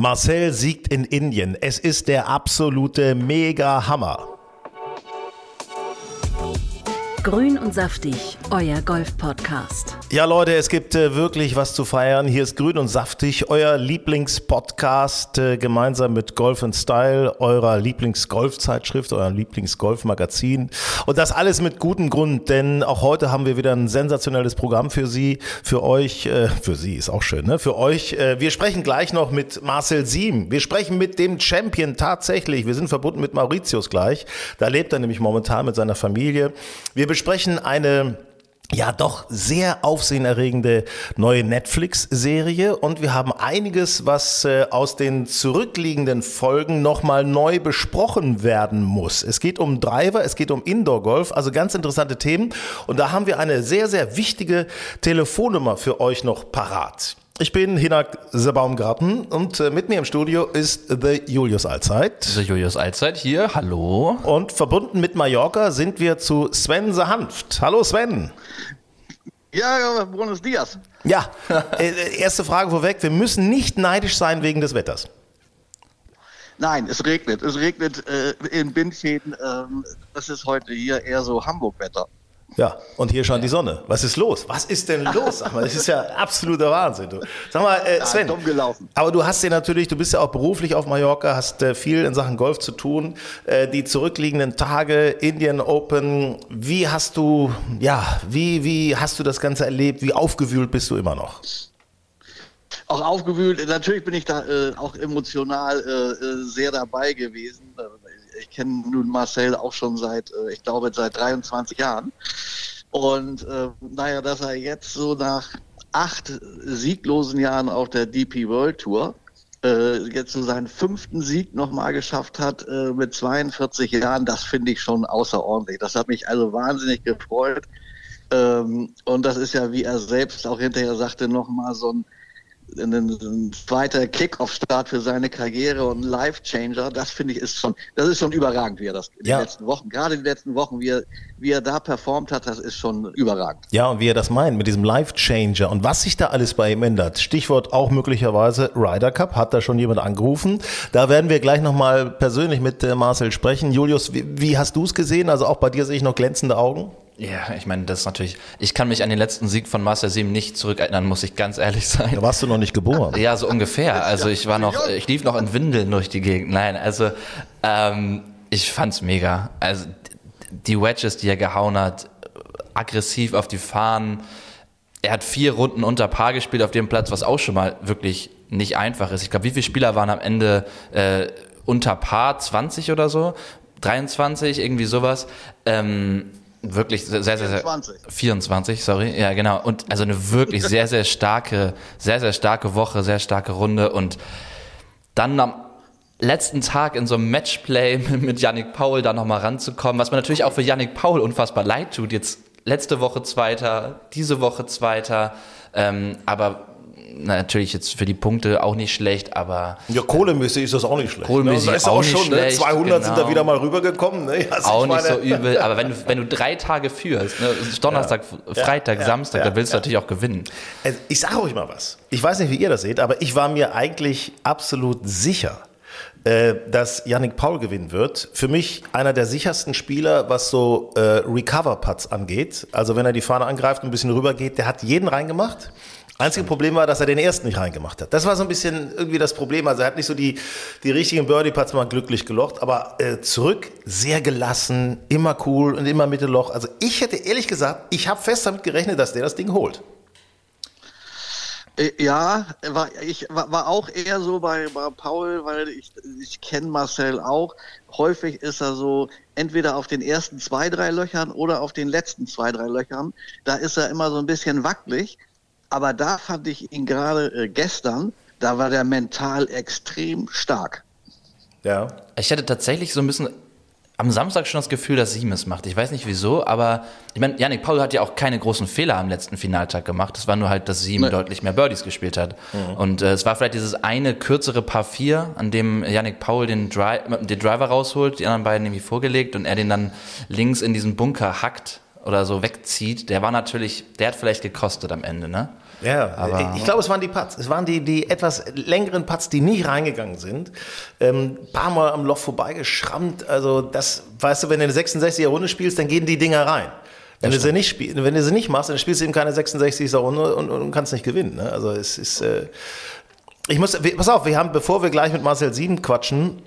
Marcel siegt in Indien. Es ist der absolute Mega-Hammer. Grün und saftig, euer Golf-Podcast. Ja, Leute, es gibt äh, wirklich was zu feiern. Hier ist Grün und Saftig, euer Lieblingspodcast, äh, gemeinsam mit Golf and Style, eurer Lieblingsgolfzeitschrift, euer Lieblingsgolfmagazin. Und das alles mit gutem Grund, denn auch heute haben wir wieder ein sensationelles Programm für Sie, für euch, äh, für Sie ist auch schön, ne? Für euch. Äh, wir sprechen gleich noch mit Marcel Siem. Wir sprechen mit dem Champion tatsächlich. Wir sind verbunden mit Mauritius gleich. Da lebt er nämlich momentan mit seiner Familie. Wir besprechen eine ja doch sehr aufsehenerregende neue Netflix-Serie und wir haben einiges, was äh, aus den zurückliegenden Folgen nochmal neu besprochen werden muss. Es geht um Driver, es geht um Indoor-Golf, also ganz interessante Themen und da haben wir eine sehr, sehr wichtige Telefonnummer für euch noch parat. Ich bin Hinak Sebaumgarten und äh, mit mir im Studio ist The Julius Allzeit. The Julius Allzeit hier, hallo. Und verbunden mit Mallorca sind wir zu Sven Sehanft. Hallo Sven. Ja, buenos dias. Ja, äh, erste Frage vorweg. Wir müssen nicht neidisch sein wegen des Wetters. Nein, es regnet. Es regnet äh, in Bindfäden. Ähm, das ist heute hier eher so Hamburg-Wetter. Ja, und hier scheint die Sonne. Was ist los? Was ist denn los? Sag mal, das ist ja absoluter Wahnsinn. Du. Sag mal, äh, Sven, ja, dumm gelaufen. aber du hast ja natürlich, du bist ja auch beruflich auf Mallorca, hast äh, viel in Sachen Golf zu tun. Äh, die zurückliegenden Tage, Indian Open, wie hast du, ja, wie, wie hast du das Ganze erlebt? Wie aufgewühlt bist du immer noch? Auch aufgewühlt. Natürlich bin ich da äh, auch emotional äh, äh, sehr dabei gewesen ich kenne nun Marcel auch schon seit, äh, ich glaube, seit 23 Jahren. Und äh, naja, dass er jetzt so nach acht sieglosen Jahren auf der DP World Tour äh, jetzt so seinen fünften Sieg nochmal geschafft hat äh, mit 42 Jahren, das finde ich schon außerordentlich. Das hat mich also wahnsinnig gefreut. Ähm, und das ist ja, wie er selbst auch hinterher sagte, nochmal so ein ein, zweiter Kickoff-Start für seine Karriere und ein Life-Changer, das finde ich ist schon, das ist schon überragend, wie er das in ja. den letzten Wochen, gerade in den letzten Wochen, wie er, wie er da performt hat, das ist schon überragend. Ja, und wie er das meint mit diesem Life-Changer und was sich da alles bei ihm ändert. Stichwort auch möglicherweise Ryder Cup, hat da schon jemand angerufen. Da werden wir gleich nochmal persönlich mit äh, Marcel sprechen. Julius, wie, wie hast du es gesehen? Also auch bei dir sehe ich noch glänzende Augen. Ja, ich meine, das ist natürlich. Ich kann mich an den letzten Sieg von Marcel Sieben nicht zurückerinnern, muss ich ganz ehrlich sein. Da warst du noch nicht geboren. Ja, so ungefähr. Also ich war noch, ich lief noch in Windeln durch die Gegend. Nein, also ähm, ich fand's mega. Also die Wedges, die er gehauen hat, aggressiv auf die Fahnen. Er hat vier Runden unter Paar gespielt auf dem Platz, was auch schon mal wirklich nicht einfach ist. Ich glaube, wie viele Spieler waren am Ende äh, unter Paar? 20 oder so? 23, irgendwie sowas. Ähm, wirklich sehr, sehr, sehr 24. 24, sorry, ja genau. Und also eine wirklich sehr, sehr starke, sehr, sehr starke Woche, sehr starke Runde und dann am letzten Tag in so einem Matchplay mit Yannick Paul da nochmal ranzukommen, was mir natürlich auch für Yannick Paul unfassbar leid tut. Jetzt letzte Woche Zweiter, diese Woche Zweiter, ähm, aber natürlich jetzt für die Punkte auch nicht schlecht, aber. Ja, kohlemäßig ist das auch nicht schlecht. Kohlemäßig ja, ist auch, auch schon, ne? schlecht, 200 genau. sind da wieder mal rübergekommen. Ne? Ja, auch nicht so übel, aber wenn du, wenn du drei Tage führst, ne? Donnerstag, ja. Freitag, Samstag, da willst du natürlich auch gewinnen. Also ich sage euch mal was. Ich weiß nicht, wie ihr das seht, aber ich war mir eigentlich absolut sicher, äh, dass Yannick Paul gewinnen wird. Für mich einer der sichersten Spieler, was so äh, Recover-Putts angeht. Also wenn er die Fahne angreift und ein bisschen rüber geht, der hat jeden reingemacht. Einzige Problem war, dass er den ersten nicht reingemacht hat. Das war so ein bisschen irgendwie das Problem. Also er hat nicht so die, die richtigen Birdie-Putts mal glücklich gelocht, aber äh, zurück sehr gelassen, immer cool und immer Mittelloch. Also ich hätte ehrlich gesagt, ich habe fest damit gerechnet, dass der das Ding holt. Äh, ja, war, ich war, war auch eher so bei, bei Paul, weil ich, ich kenne Marcel auch. Häufig ist er so entweder auf den ersten zwei, drei Löchern oder auf den letzten zwei, drei Löchern. Da ist er immer so ein bisschen wackelig. Aber da fand ich ihn gerade äh, gestern, da war der mental extrem stark. Ja. Ich hatte tatsächlich so ein bisschen am Samstag schon das Gefühl, dass Siemens macht. Ich weiß nicht wieso, aber ich meine, Yannick Paul hat ja auch keine großen Fehler am letzten Finaltag gemacht. Es war nur halt, dass Siemens nee. deutlich mehr Birdies gespielt hat. Mhm. Und äh, es war vielleicht dieses eine kürzere Paar 4, an dem Yannick Paul den, Dri den Driver rausholt, die anderen beiden nämlich vorgelegt und er den dann links in diesen Bunker hackt oder so wegzieht. Der war natürlich, der hat vielleicht gekostet am Ende, ne? Ja, Aber, ich glaube, es waren die Putts. Es waren die, die etwas längeren Putts, die nicht reingegangen sind. Ähm, ein paar Mal am Loch vorbeigeschrammt. Also das, weißt du, wenn du eine 66er Runde spielst, dann gehen die Dinger rein. Wenn du, sie nicht spiel, wenn du sie nicht machst, dann spielst du eben keine 66er Runde und, und, und kannst nicht gewinnen. Ne? Also es ist... Äh, ich muss, pass auf, wir haben, bevor wir gleich mit Marcel Sieben quatschen,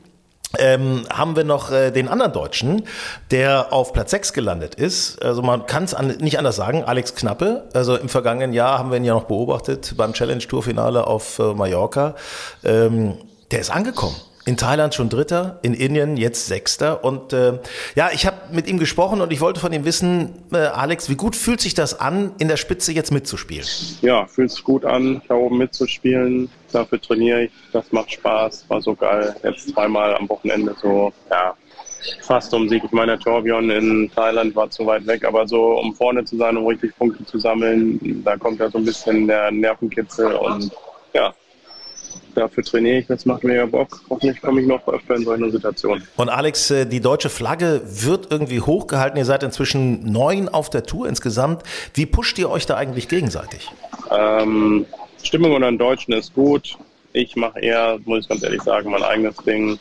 ähm, haben wir noch äh, den anderen Deutschen, der auf Platz 6 gelandet ist. Also man kann es an, nicht anders sagen, Alex Knappe. Also im vergangenen Jahr haben wir ihn ja noch beobachtet beim Challenge Tour Finale auf äh, Mallorca. Ähm, der ist angekommen. In Thailand schon Dritter, in Indien jetzt Sechster. Und äh, ja, ich habe mit ihm gesprochen und ich wollte von ihm wissen, äh, Alex, wie gut fühlt sich das an, in der Spitze jetzt mitzuspielen? Ja, fühlt sich gut an, da oben mitzuspielen. Dafür trainiere ich, das macht Spaß, war so geil. Jetzt zweimal am Wochenende so, ja, fast um Sieg. Ich meine, Torbjörn in Thailand war zu weit weg, aber so um vorne zu sein, um richtig Punkte zu sammeln, da kommt ja so ein bisschen der Nervenkitzel und ja, dafür trainiere ich, das macht mir ja Bock. Hoffentlich komme ich noch öfter in solche Situationen. Und Alex, äh, die deutsche Flagge wird irgendwie hochgehalten. Ihr seid inzwischen neun auf der Tour insgesamt. Wie pusht ihr euch da eigentlich gegenseitig? Ähm, Stimmung unter den Deutschen ist gut. Ich mache eher, muss ich ganz ehrlich sagen, mein eigenes Ding.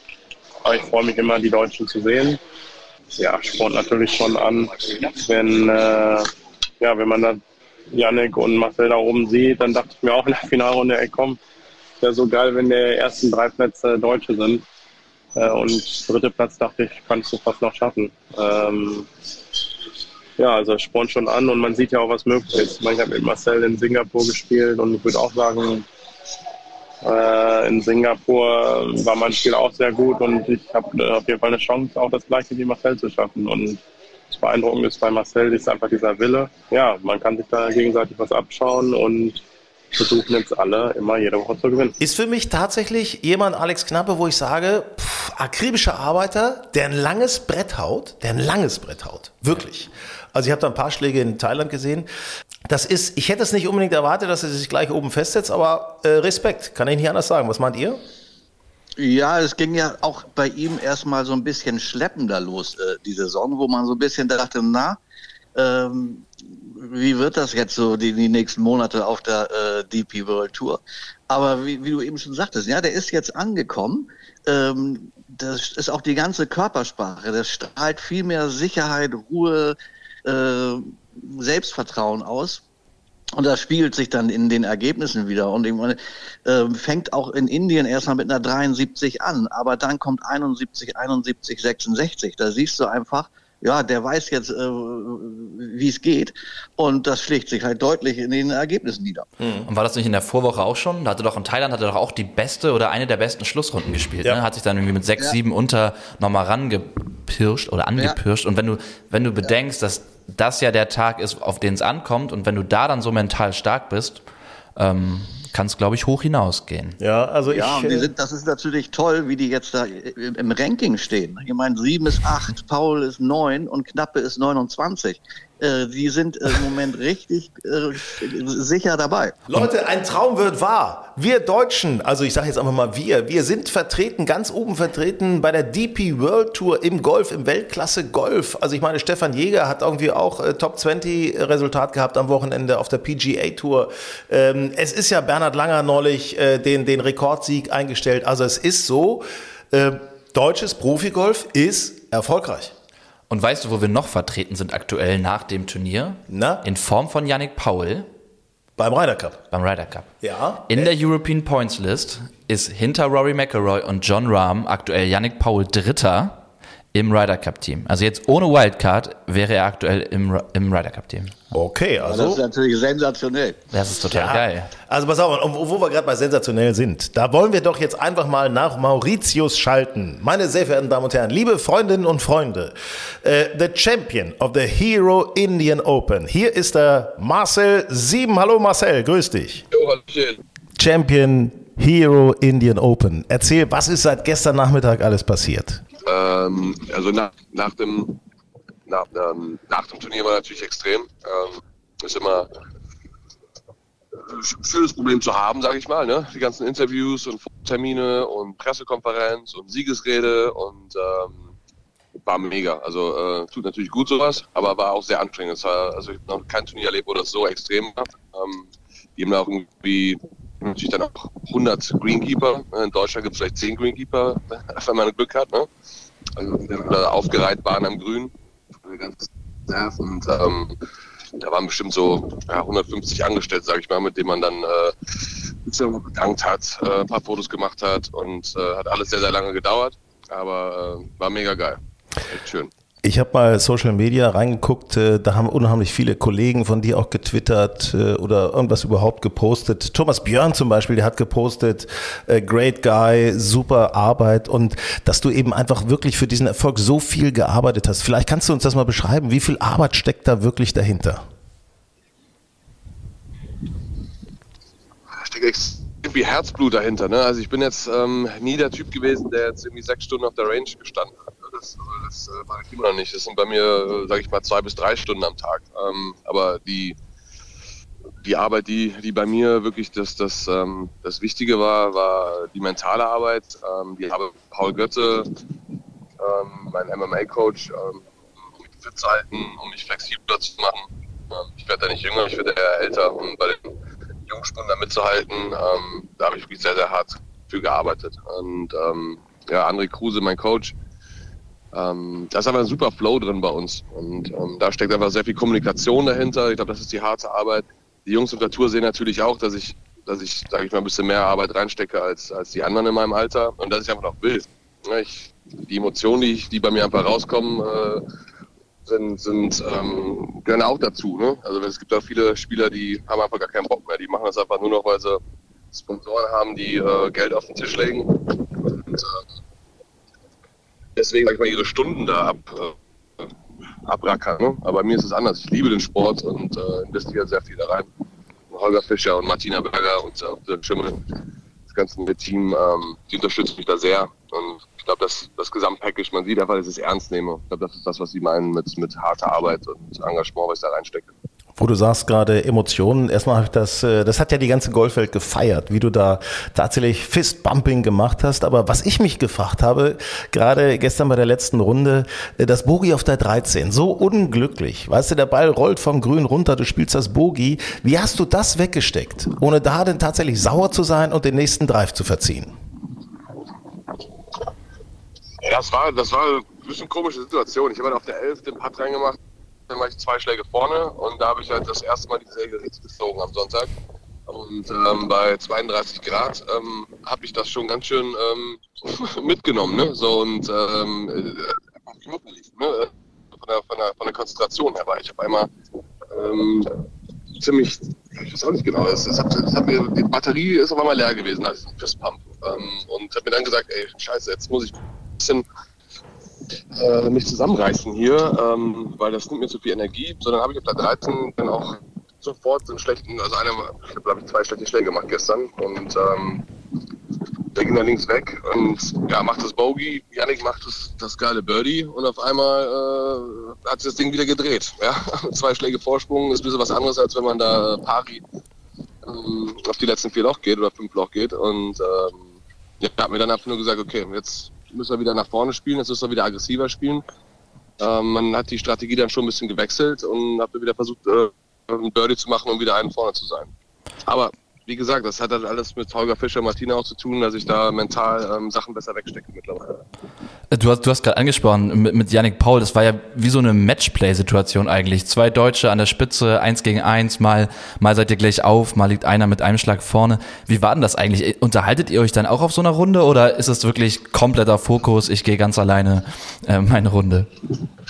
Aber ich freue mich immer, die Deutschen zu sehen. Ja, spornt natürlich schon an, wenn, äh, ja, wenn man da Yannick und Marcel da oben sieht, dann dachte ich mir auch in der Finalrunde, ey komm, wäre so geil, wenn der ersten drei Plätze Deutsche sind. Äh, und dritte Platz dachte ich, kannst du fast noch schaffen. Ähm, ja, also spornt schon an und man sieht ja auch, was möglich ist. Ich habe mit Marcel in Singapur gespielt und ich würde auch sagen, äh, in Singapur war mein Spiel auch sehr gut und ich habe äh, auf jeden Fall eine Chance, auch das gleiche wie Marcel zu schaffen. Und das Beeindruckende ist bei Marcel ist einfach dieser Wille. Ja, man kann sich da gegenseitig was abschauen und versuchen jetzt alle immer jede Woche zu gewinnen. Ist für mich tatsächlich jemand, Alex Knappe, wo ich sage, pff, akribischer Arbeiter, der ein langes Brett haut, der ein langes Brett haut. Wirklich. Also ich habe da ein paar Schläge in Thailand gesehen. Das ist, ich hätte es nicht unbedingt erwartet, dass er sich gleich oben festsetzt, aber äh, Respekt, kann ich nicht anders sagen. Was meint ihr? Ja, es ging ja auch bei ihm erstmal so ein bisschen schleppender los, äh, die Saison, wo man so ein bisschen dachte, na, ähm, wie wird das jetzt so die, die nächsten Monate auf der äh, DP World Tour? Aber wie, wie, du eben schon sagtest, ja, der ist jetzt angekommen. Ähm, das ist auch die ganze Körpersprache. Das strahlt viel mehr Sicherheit, Ruhe, äh, Selbstvertrauen aus. Und das spiegelt sich dann in den Ergebnissen wieder. Und ich äh, fängt auch in Indien erstmal mit einer 73 an, aber dann kommt 71, 71, 66. Da siehst du einfach, ja, der weiß jetzt, äh, wie es geht. Und das schlägt sich halt deutlich in den Ergebnissen nieder. Mhm. Und war das nicht in der Vorwoche auch schon? Da hatte doch in Thailand hatte doch auch die beste oder eine der besten Schlussrunden gespielt. Ja. Ne? Hat sich dann irgendwie mit sechs, ja. sieben unter nochmal rangepirscht oder angepirscht. Ja. Und wenn du, wenn du bedenkst, dass das ja der Tag ist, auf den es ankommt, und wenn du da dann so mental stark bist, ähm, kann es, glaube ich, hoch hinausgehen. Ja, also ja, ich. Ja, sind, das ist natürlich toll, wie die jetzt da im Ranking stehen. Ich meine, sieben ist acht, Paul ist neun und Knappe ist 29. Äh, die sind im Moment richtig äh, sicher dabei. Leute, ein Traum wird wahr. Wir Deutschen, also ich sage jetzt einfach mal wir, wir sind vertreten, ganz oben vertreten bei der DP World Tour im Golf, im Weltklasse Golf. Also ich meine, Stefan Jäger hat irgendwie auch äh, Top 20 Resultat gehabt am Wochenende auf der PGA Tour. Ähm, es ist ja Bernhard Langer neulich äh, den, den Rekordsieg eingestellt. Also es ist so, deutsches Profigolf ist erfolgreich. Und weißt du, wo wir noch vertreten sind aktuell nach dem Turnier? Na? In Form von Yannick Paul. Beim Ryder Cup. Beim Ryder Cup. Ja. In der European Points List ist hinter Rory McIlroy und John Rahm aktuell Yannick Paul Dritter im Ryder Cup Team. Also jetzt ohne Wildcard wäre er aktuell im, im Ryder Cup Team. Okay, also. Das ist natürlich sensationell. Das ist total ja. geil. Also pass auf, wo wir gerade bei sensationell sind, da wollen wir doch jetzt einfach mal nach Mauritius schalten. Meine sehr verehrten Damen und Herren, liebe Freundinnen und Freunde, äh, the Champion of the Hero Indian Open. Hier ist der Marcel Sieben. Hallo Marcel, grüß dich. Jo, hallo. Champion Hero Indian Open. Erzähl, was ist seit gestern Nachmittag alles passiert? Ähm, also nach, nach, dem, nach, ähm, nach dem Turnier war natürlich extrem. Ähm, ist immer ein schönes Problem zu haben, sage ich mal. Ne? Die ganzen Interviews und Termine und Pressekonferenz und Siegesrede und ähm, war mega. Also äh, tut natürlich gut sowas, aber war auch sehr anstrengend. War, also ich habe noch kein Turnier erlebt, wo das so extrem war. Ähm, die haben auch irgendwie natürlich dann auch 100 Greenkeeper. In Deutschland gibt es vielleicht 10 Greenkeeper, wenn man Glück hat. Ne? Also, die da aufgereiht waren am Grün. Und ähm, da waren bestimmt so ja, 150 angestellt, sage ich mal, mit denen man dann äh, bedankt hat, äh, ein paar Fotos gemacht hat und äh, hat alles sehr, sehr lange gedauert, aber äh, war mega geil. Echt schön. Ich habe mal Social Media reingeguckt, äh, da haben unheimlich viele Kollegen von dir auch getwittert äh, oder irgendwas überhaupt gepostet. Thomas Björn zum Beispiel, der hat gepostet, great guy, super Arbeit und dass du eben einfach wirklich für diesen Erfolg so viel gearbeitet hast. Vielleicht kannst du uns das mal beschreiben, wie viel Arbeit steckt da wirklich dahinter? Da steckt irgendwie Herzblut dahinter. Ne? Also ich bin jetzt ähm, nie der Typ gewesen, der jetzt irgendwie sechs Stunden auf der Range gestanden hat das, das äh, mache ich immer noch nicht. Das sind bei mir, äh, sage ich mal, zwei bis drei Stunden am Tag. Ähm, aber die, die Arbeit, die, die bei mir wirklich das, das, ähm, das Wichtige war, war die mentale Arbeit. Ähm, die habe Paul Götze, ähm, mein MMA-Coach, ähm, um mich fit zu halten, um mich flexibler zu machen. Ähm, ich werde da nicht jünger, ich werde eher älter. Und bei den Jungspunden da mitzuhalten, ähm, da habe ich wirklich sehr, sehr hart für gearbeitet. Und ähm, ja, André Kruse, mein Coach, ähm, da ist einfach ein super Flow drin bei uns. Und ähm, da steckt einfach sehr viel Kommunikation dahinter. Ich glaube, das ist die harte Arbeit. Die Jungs auf der Tour sehen natürlich auch, dass ich, dass ich, sage ich mal, ein bisschen mehr Arbeit reinstecke als, als die anderen in meinem Alter. Und dass ich einfach noch will. Ich, die Emotionen, die, ich, die bei mir einfach rauskommen, äh, sind, sind ähm, gehören auch dazu. Ne? Also es gibt auch viele Spieler, die haben einfach gar keinen Bock mehr. Die machen das einfach nur noch, weil sie Sponsoren haben, die äh, Geld auf den Tisch legen. Und, äh, deswegen, sag ich mal, ihre Stunden da ab, äh, abrackern. Ne? Aber bei mir ist es anders. Ich liebe den Sport und äh, investiere sehr viel da rein. Holger Fischer und Martina Berger und auch der Schimmel, das ganze Team, ähm, die unterstützen mich da sehr. Und ich glaube, das, das Gesamtpackage, man sieht einfach, dass ich es ernst nehme. Ich glaube, das ist das, was sie meinen mit, mit harter Arbeit und Engagement, was ich da reinstecke. Wo du sagst gerade Emotionen, erstmal habe ich das, äh, das hat ja die ganze Golfwelt gefeiert, wie du da tatsächlich Fistbumping gemacht hast. Aber was ich mich gefragt habe, gerade gestern bei der letzten Runde, äh, das Bogie auf der 13, so unglücklich. Weißt du, der Ball rollt vom Grün runter, du spielst das Bogie. Wie hast du das weggesteckt, ohne da denn tatsächlich sauer zu sein und den nächsten Drive zu verziehen? Das war, das war ein bisschen komische Situation. Ich habe halt auf der 11 den Putt reingemacht dann war ich zwei Schläge vorne und da habe ich halt das erste Mal die Säge gezogen am Sonntag. Und ähm, bei 32 Grad ähm, habe ich das schon ganz schön ähm, mitgenommen. Ne? So und ähm, äh, körperlich, ne? von, der, von, der, von der Konzentration her war ich auf einmal ähm, ziemlich, ich weiß auch nicht genau, es, es, hat, es hat mir, die Batterie ist auf einmal leer gewesen als Fistpump. Ähm, und habe mir dann gesagt, ey, scheiße, jetzt muss ich ein bisschen äh, mich zusammenreißen hier, ähm, weil das nimmt mir zu viel Energie, sondern habe ich auf der 13 dann auch sofort einen schlechten, also eine, ich glaube ich zwei schlechte Schläge gemacht gestern. Und ähm, der ging dann links weg und ja, macht das Bogey, Yannick macht das, das geile Birdie. Und auf einmal äh, hat sich das Ding wieder gedreht. Ja? Zwei Schläge Vorsprung. Ist ein bisschen was anderes, als wenn man da pari ähm, auf die letzten vier Loch geht oder fünf Loch geht. Und ähm, ja, hat mir dann einfach nur gesagt, okay, jetzt müssen wir wieder nach vorne spielen, jetzt müssen wir wieder aggressiver spielen. Ähm, man hat die Strategie dann schon ein bisschen gewechselt und hat wieder versucht, äh, ein Birdie zu machen, um wieder einen vorne zu sein. Aber wie gesagt, das hat halt alles mit Holger Fischer, Martina auch zu tun, dass ich da mental ähm, Sachen besser wegstecke mittlerweile. Du hast, du hast gerade angesprochen mit, mit Yannick Paul, das war ja wie so eine Matchplay-Situation eigentlich. Zwei Deutsche an der Spitze, eins gegen eins, mal, mal seid ihr gleich auf, mal liegt einer mit einem Schlag vorne. Wie war denn das eigentlich? Unterhaltet ihr euch dann auch auf so einer Runde oder ist es wirklich kompletter Fokus, ich gehe ganz alleine äh, meine Runde?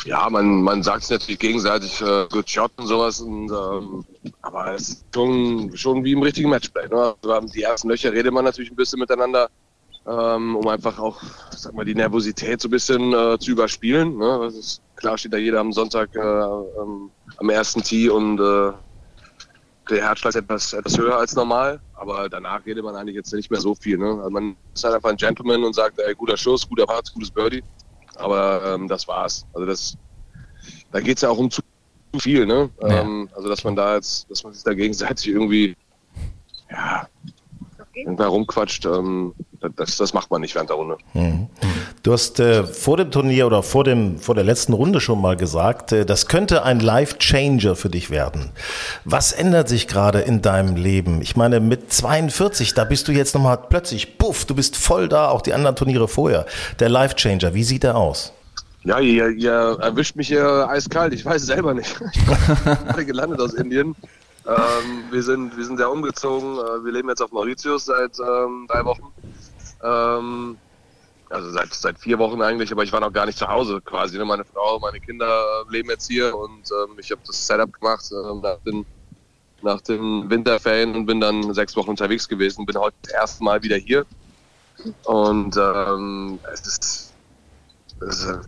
Ja, man, man sagt es natürlich gegenseitig, äh, good shot und sowas und ähm, aber es ist schon, schon wie im richtigen Matchplay. Ne? Also die ersten Löcher redet man natürlich ein bisschen miteinander, ähm, um einfach auch, sag mal, die Nervosität so ein bisschen äh, zu überspielen. Ne? Ist, klar steht da jeder am Sonntag äh, ähm, am ersten Tee und äh, der Herzschlag ist etwas, etwas höher als normal, aber danach redet man eigentlich jetzt nicht mehr so viel. Ne? Also man ist halt einfach ein Gentleman und sagt, ey, guter Schuss, guter Part, gutes Birdie. Aber ähm, das war's. Also das, da geht es ja auch um zu viel, ne? Ja. Ähm, also dass man da jetzt, dass man sich da gegenseitig irgendwie ja, irgendwann rumquatscht, ähm, das, das macht man nicht während der Runde. Mhm. Du hast äh, vor dem Turnier oder vor, dem, vor der letzten Runde schon mal gesagt, äh, das könnte ein Life-Changer für dich werden. Was ändert sich gerade in deinem Leben? Ich meine, mit 42, da bist du jetzt nochmal plötzlich, puff, du bist voll da, auch die anderen Turniere vorher. Der Life-Changer, wie sieht der aus? Ja, ihr, ihr erwischt mich hier eiskalt. Ich weiß es selber nicht. Ich bin gerade gelandet aus Indien. Ähm, wir, sind, wir sind sehr umgezogen. Äh, wir leben jetzt auf Mauritius seit ähm, drei Wochen. Ähm, also seit, seit vier Wochen eigentlich, aber ich war noch gar nicht zu Hause quasi. Ne? Meine Frau, meine Kinder leben jetzt hier und ähm, ich habe das Setup gemacht äh, nach, den, nach den Winterferien und bin dann sechs Wochen unterwegs gewesen. Bin heute das erste Mal wieder hier. Und ähm, es ist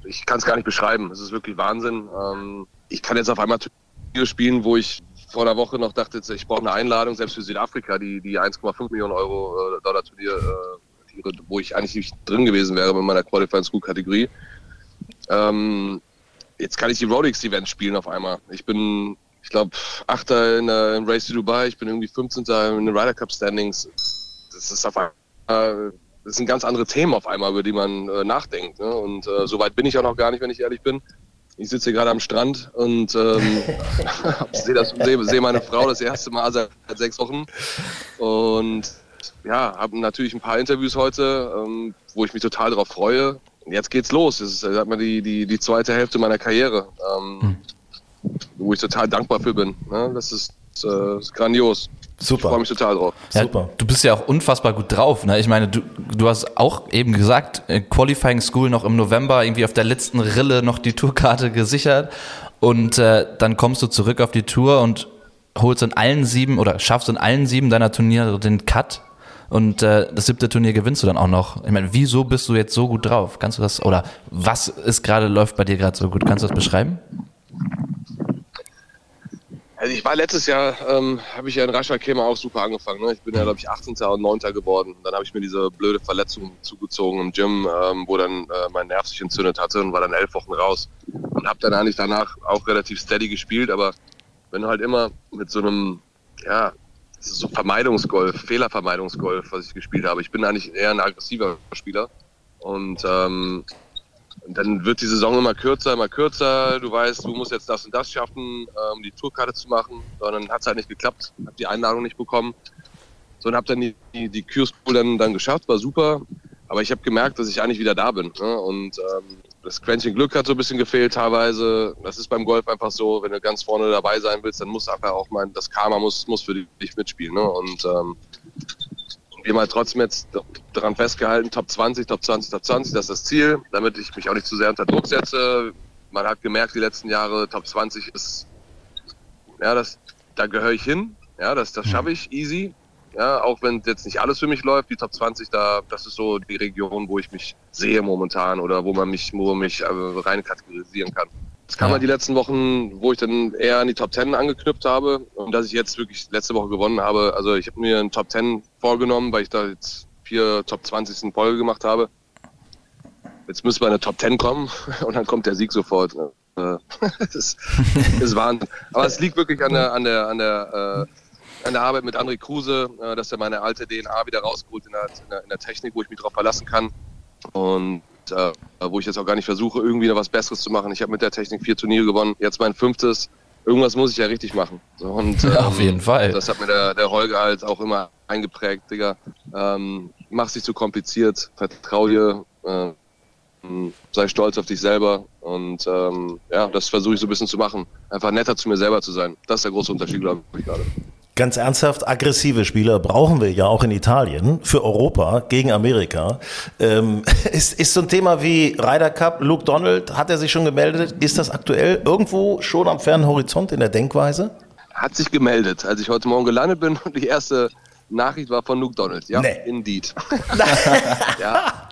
ich kann es gar nicht beschreiben. Es ist wirklich Wahnsinn. Ähm, ich kann jetzt auf einmal Turniere spielen, wo ich vor einer Woche noch dachte, ich brauche eine Einladung, selbst für Südafrika, die, die 1,5 Millionen Euro äh, Dollar Turnier, äh, wo ich eigentlich nicht drin gewesen wäre mit meiner Qualifying School Kategorie. Ähm, jetzt kann ich die Rolex Events spielen auf einmal. Ich bin, ich glaube, Achter in der in Race to Dubai, ich bin irgendwie 15. in den Ryder Cup Standings. Das ist auf einmal das sind ganz andere Themen auf einmal, über die man äh, nachdenkt. Ne? Und äh, so weit bin ich auch noch gar nicht, wenn ich ehrlich bin. Ich sitze hier gerade am Strand und ähm, sehe seh, seh meine Frau das erste Mal seit, seit sechs Wochen. Und ja, habe natürlich ein paar Interviews heute, ähm, wo ich mich total darauf freue. Und jetzt geht's los. Das ist hat man die, die, die zweite Hälfte meiner Karriere, ähm, hm. wo ich total dankbar für bin. Ne? Das ist, äh, ist grandios. Super. Ich freue mich total drauf. Ja, Super. Du bist ja auch unfassbar gut drauf. Ne? Ich meine, du, du hast auch eben gesagt, äh, Qualifying School noch im November irgendwie auf der letzten Rille noch die Tourkarte gesichert. Und äh, dann kommst du zurück auf die Tour und holst in allen sieben oder schaffst in allen sieben deiner Turniere den Cut. Und äh, das siebte Turnier gewinnst du dann auch noch. Ich meine, wieso bist du jetzt so gut drauf? Kannst du das, oder was ist gerade, läuft bei dir gerade so gut? Kannst du das beschreiben? Also ich war letztes Jahr, ähm, habe ich ja in Rascha Kema auch super angefangen. Ne? Ich bin ja, glaube ich, 18. und 9. geworden. Dann habe ich mir diese blöde Verletzung zugezogen im Gym, ähm, wo dann äh, mein Nerv sich entzündet hatte und war dann elf Wochen raus. Und habe dann eigentlich danach auch relativ steady gespielt. Aber wenn du halt immer mit so einem, ja, so Vermeidungsgolf, Fehlervermeidungsgolf, was ich gespielt habe. Ich bin eigentlich eher ein aggressiver Spieler. Und ähm, und dann wird die Saison immer kürzer, immer kürzer. Du weißt, du musst jetzt das und das schaffen, um die Tourkarte zu machen. Sondern hat es halt nicht geklappt, habe die Einladung nicht bekommen. So, und habe dann die, die, die Kürspool dann, dann geschafft, war super. Aber ich habe gemerkt, dass ich eigentlich wieder da bin. Ne? Und ähm, das Quäntchen Glück hat so ein bisschen gefehlt teilweise. Das ist beim Golf einfach so, wenn du ganz vorne dabei sein willst, dann muss einfach auch mal, das Karma muss, muss für dich mitspielen. Ne? Und ähm, haben halt trotzdem jetzt daran festgehalten, Top 20, Top 20, Top 20, das ist das Ziel, damit ich mich auch nicht zu sehr unter Druck setze. Man hat gemerkt, die letzten Jahre, Top 20 ist, ja, das, da gehöre ich hin, ja, das, das schaffe ich easy. Ja, auch wenn jetzt nicht alles für mich läuft, die Top 20, da, das ist so die Region, wo ich mich sehe momentan oder wo man mich, wo man mich äh, rein kategorisieren kann. Das kam ja. halt die letzten Wochen, wo ich dann eher an die Top 10 angeknüpft habe und dass ich jetzt wirklich letzte Woche gewonnen habe. Also ich habe mir einen Top 10 vorgenommen, weil ich da jetzt vier Top 20 in Folge gemacht habe. Jetzt müssen wir in eine Top 10 kommen und dann kommt der Sieg sofort. Äh, das ist Wahnsinn. Aber es liegt wirklich an der, an der, an der, äh, an der Arbeit mit André Kruse, äh, dass er meine alte DNA wieder rausgeholt in der, in der, in der Technik, wo ich mich darauf verlassen kann. Und äh, wo ich jetzt auch gar nicht versuche, irgendwie noch was Besseres zu machen. Ich habe mit der Technik vier Turniere gewonnen, jetzt mein fünftes. Irgendwas muss ich ja richtig machen. Und, ähm, Auf jeden Fall. Das hat mir der, der Holger halt auch immer eingeprägt, Digga. Ähm, mach dich zu kompliziert, vertrau dir, äh, sei stolz auf dich selber und ähm, ja, das versuche ich so ein bisschen zu machen. Einfach netter zu mir selber zu sein. Das ist der große Unterschied, glaube ich, gerade. Ganz ernsthaft, aggressive Spieler brauchen wir ja auch in Italien für Europa gegen Amerika. Ähm, ist, ist so ein Thema wie Ryder Cup, Luke Donald, hat er sich schon gemeldet? Ist das aktuell irgendwo schon am fernen Horizont in der Denkweise? Hat sich gemeldet, als ich heute Morgen gelandet bin und die erste Nachricht war von Luke Donald. Ja, nee. indeed. ja,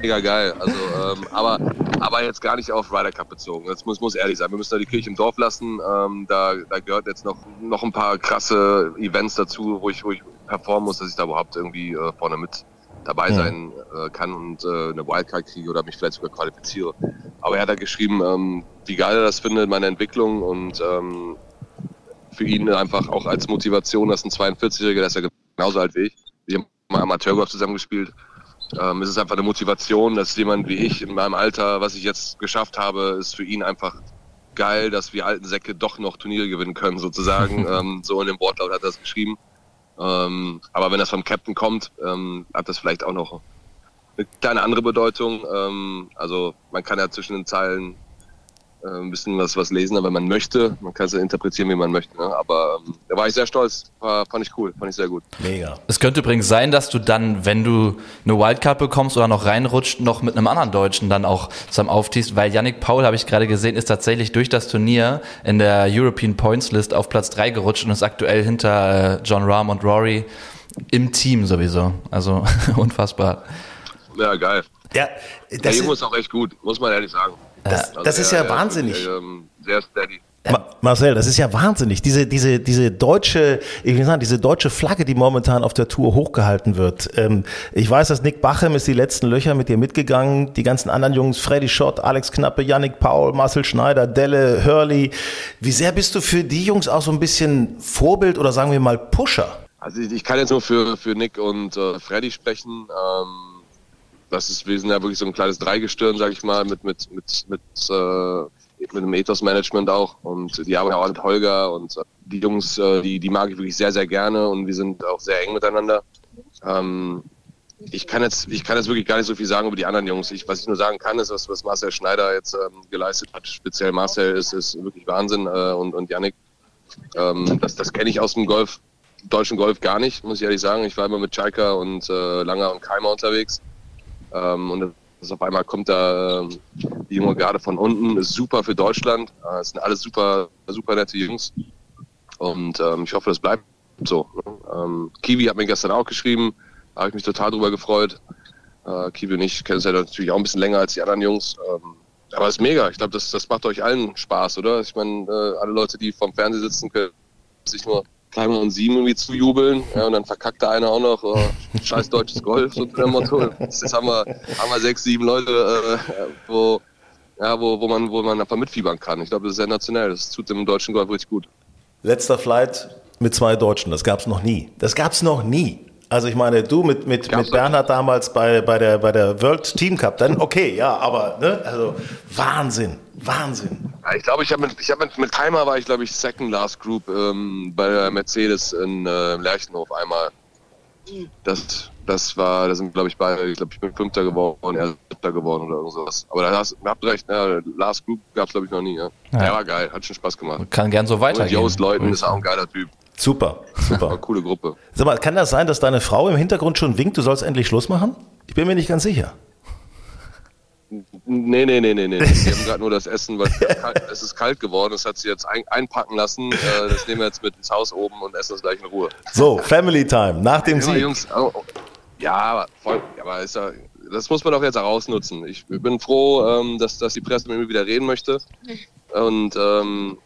Mega geil. Also, ähm, aber, aber jetzt gar nicht auf Ryder Cup bezogen. Das muss, muss ehrlich sein. Wir müssen da die Kirche im Dorf lassen. Ähm, da, da gehört jetzt noch, noch ein paar krasse Events dazu, wo ich, wo ich performen muss, dass ich da überhaupt irgendwie äh, vorne mit dabei sein äh, kann und äh, eine Wildcard kriege oder mich vielleicht sogar qualifiziere. Aber er hat da geschrieben, ähm, wie geil er das findet, meine Entwicklung und ähm, für ihn einfach auch als Motivation, dass ein 42-Jähriger, der ist ja genauso alt wie ich, wir haben mal Amateurgolf zusammengespielt, ähm, es ist einfach eine Motivation, dass jemand wie ich in meinem Alter, was ich jetzt geschafft habe, ist für ihn einfach geil, dass wir alten Säcke doch noch Turniere gewinnen können, sozusagen. ähm, so in dem Wortlaut hat er das geschrieben. Ähm, aber wenn das vom Captain kommt, ähm, hat das vielleicht auch noch eine kleine andere Bedeutung. Ähm, also man kann ja zwischen den Zeilen ein bisschen was, was lesen, wenn man möchte. Man kann es ja interpretieren, wie man möchte. Ne? Aber ähm, da war ich sehr stolz. War, fand ich cool, fand ich sehr gut. Mega. Es könnte übrigens sein, dass du dann, wenn du eine Wildcard bekommst oder noch reinrutscht, noch mit einem anderen Deutschen dann auch zusammen auftiest, weil Yannick Paul, habe ich gerade gesehen, ist tatsächlich durch das Turnier in der European Points List auf Platz 3 gerutscht und ist aktuell hinter äh, John Rahm und Rory im Team sowieso. Also unfassbar. Ja, geil. Ja, Der das Junge ist, ist auch echt gut, muss man ehrlich sagen. Das, Also das ist ja wahnsinnig. ähm, sehr steady. Ma Marcel, das ist ja wahnsinnig. Diese, diese, diese deutsche, ich will sagen, diese deutsche Flagge, die momentan auf der Tour hochgehalten wird. Ähm, ich weiß, dass Nick Bachem ist die letzten Löcher mit dir mitgegangen. Die ganzen anderen Jungs, Freddy Schott, Alex Knappe, Yannick Paul, Marcel Schneider, Delle, Hurley. Wie sehr bist du für die Jungs auch so ein bisschen Vorbild oder sagen wir mal Pusher? Also ich, ich kann jetzt nur für, für Nick und äh, Freddy sprechen. Ähm, das ist, wir sind ja wirklich so ein kleines Dreigestirn, sag ich mal, mit, mit, mit, mit, äh, mit einem Ethos-Management auch. Und die arbeiten auch mit Holger und äh, die Jungs, äh, die, die mag ich wirklich sehr, sehr gerne und wir sind auch sehr eng miteinander. Ähm, ich kann jetzt, ich kann jetzt wirklich gar nicht so viel sagen über die anderen Jungs. Ich, was ich nur sagen kann, ist, was, was Marcel Schneider jetzt ähm, geleistet hat. Speziell Marcel ist, ist wirklich Wahnsinn äh, und, und Yannick. Ähm, das das kenne ich aus dem Golf, deutschen Golf gar nicht, muss ich ehrlich sagen. Ich war immer mit Chaika und äh, Langer und Keimer unterwegs. Ähm, und das auf einmal kommt da ähm, die junge Garde von unten, ist super für Deutschland. Äh, es sind alles super, super nette Jungs. Und ähm, ich hoffe, das bleibt so. Ne? Ähm, Kiwi hat mir gestern auch geschrieben, da habe ich mich total drüber gefreut. Äh, Kiwi und ich kennen uns ja natürlich auch ein bisschen länger als die anderen Jungs. Ähm, aber es ist mega. Ich glaube, das, das macht euch allen Spaß, oder? Ich meine, äh, alle Leute, die vorm Fernseher sitzen, können sich nur Keimer und Sieben irgendwie zujubeln. Ja, und dann verkackt der eine auch noch, oh, scheiß deutsches Golf, so unter dem Motto. Jetzt haben wir, haben wir sechs, sieben Leute, äh, wo, ja, wo, wo, man, wo man einfach mitfiebern kann. Ich glaube, das ist sensationell. Das tut dem deutschen Golf richtig gut. Letzter Flight mit zwei Deutschen, das gab's noch nie. Das gab's noch nie. Also ich meine, du mit, mit, Gab's mit Bernhard damals bei, bei, der, bei der World Team Cup, dann okay, ja, aber ne, also Wahnsinn, Wahnsinn. Ja, ich glaube, ich habe mit, ich hab mit, mit Keimer war ich, glaube ich, Second Last Group ähm, bei der Mercedes in äh, Lerchenhof einmal. Das, das war, da sind, glaube ich, beide, ich glaube, ich bin Fünfter geworden, er ist Siebter geworden oder irgend sowas. Aber da hast, habt recht, ja, Last Group gab es, glaube ich, noch nie. Ja. Ja. Der war geil, hat schon Spaß gemacht. Kann gern so Und weitergehen. Jost Leuten ist auch ein geiler Typ. Super, super. eine coole Gruppe. Sag mal, kann das sein, dass deine Frau im Hintergrund schon winkt, du sollst endlich Schluss machen? Ich bin mir nicht ganz sicher. Nee, nee, nee, nee, nee. Wir haben gerade nur das Essen, weil es, ist kalt geworden. Das hat sie jetzt ein, einpacken lassen. Äh, das nehmen wir jetzt mit ins Haus oben und essen es gleich in Ruhe. So, Family Time, nach dem Sieg. Jungs, oh, oh. ja, aber, voll, aber ist ja, das muss man doch jetzt auch ausnutzen. Ich bin froh, ähm, dass, dass die Presse mit mir wieder reden möchte. Und ähm,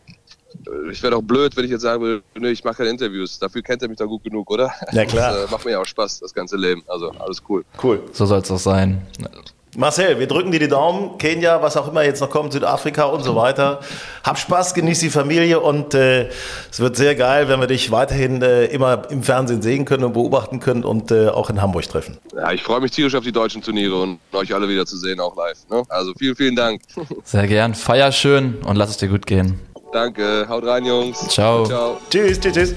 ich wäre doch blöd, wenn ich jetzt sagen würde, nö, ich mache keine Interviews. Dafür kennt er mich doch gut genug, oder? Na klar. Das äh, macht mir ja auch Spaß, das ganze Leben. Also alles cool. Cool. So soll es auch sein. Marcel, wir drücken dir die Daumen. Kenia, was auch immer jetzt noch kommt, Südafrika und so weiter. Hab Spaß, genieß die Familie und äh, es wird sehr geil, wenn wir dich weiterhin äh, immer im Fernsehen sehen können und beobachten können und äh, auch in Hamburg treffen. Ja, ich freue mich tierisch auf die deutschen Turniere und euch alle wieder zu sehen, auch live. Ne? Also vielen, vielen Dank. Sehr gern. Feier schön und lass es dir gut gehen. Danke, haut rein, Jungs. Ciao. Ciao. Tschüss, tschüss, tschüss.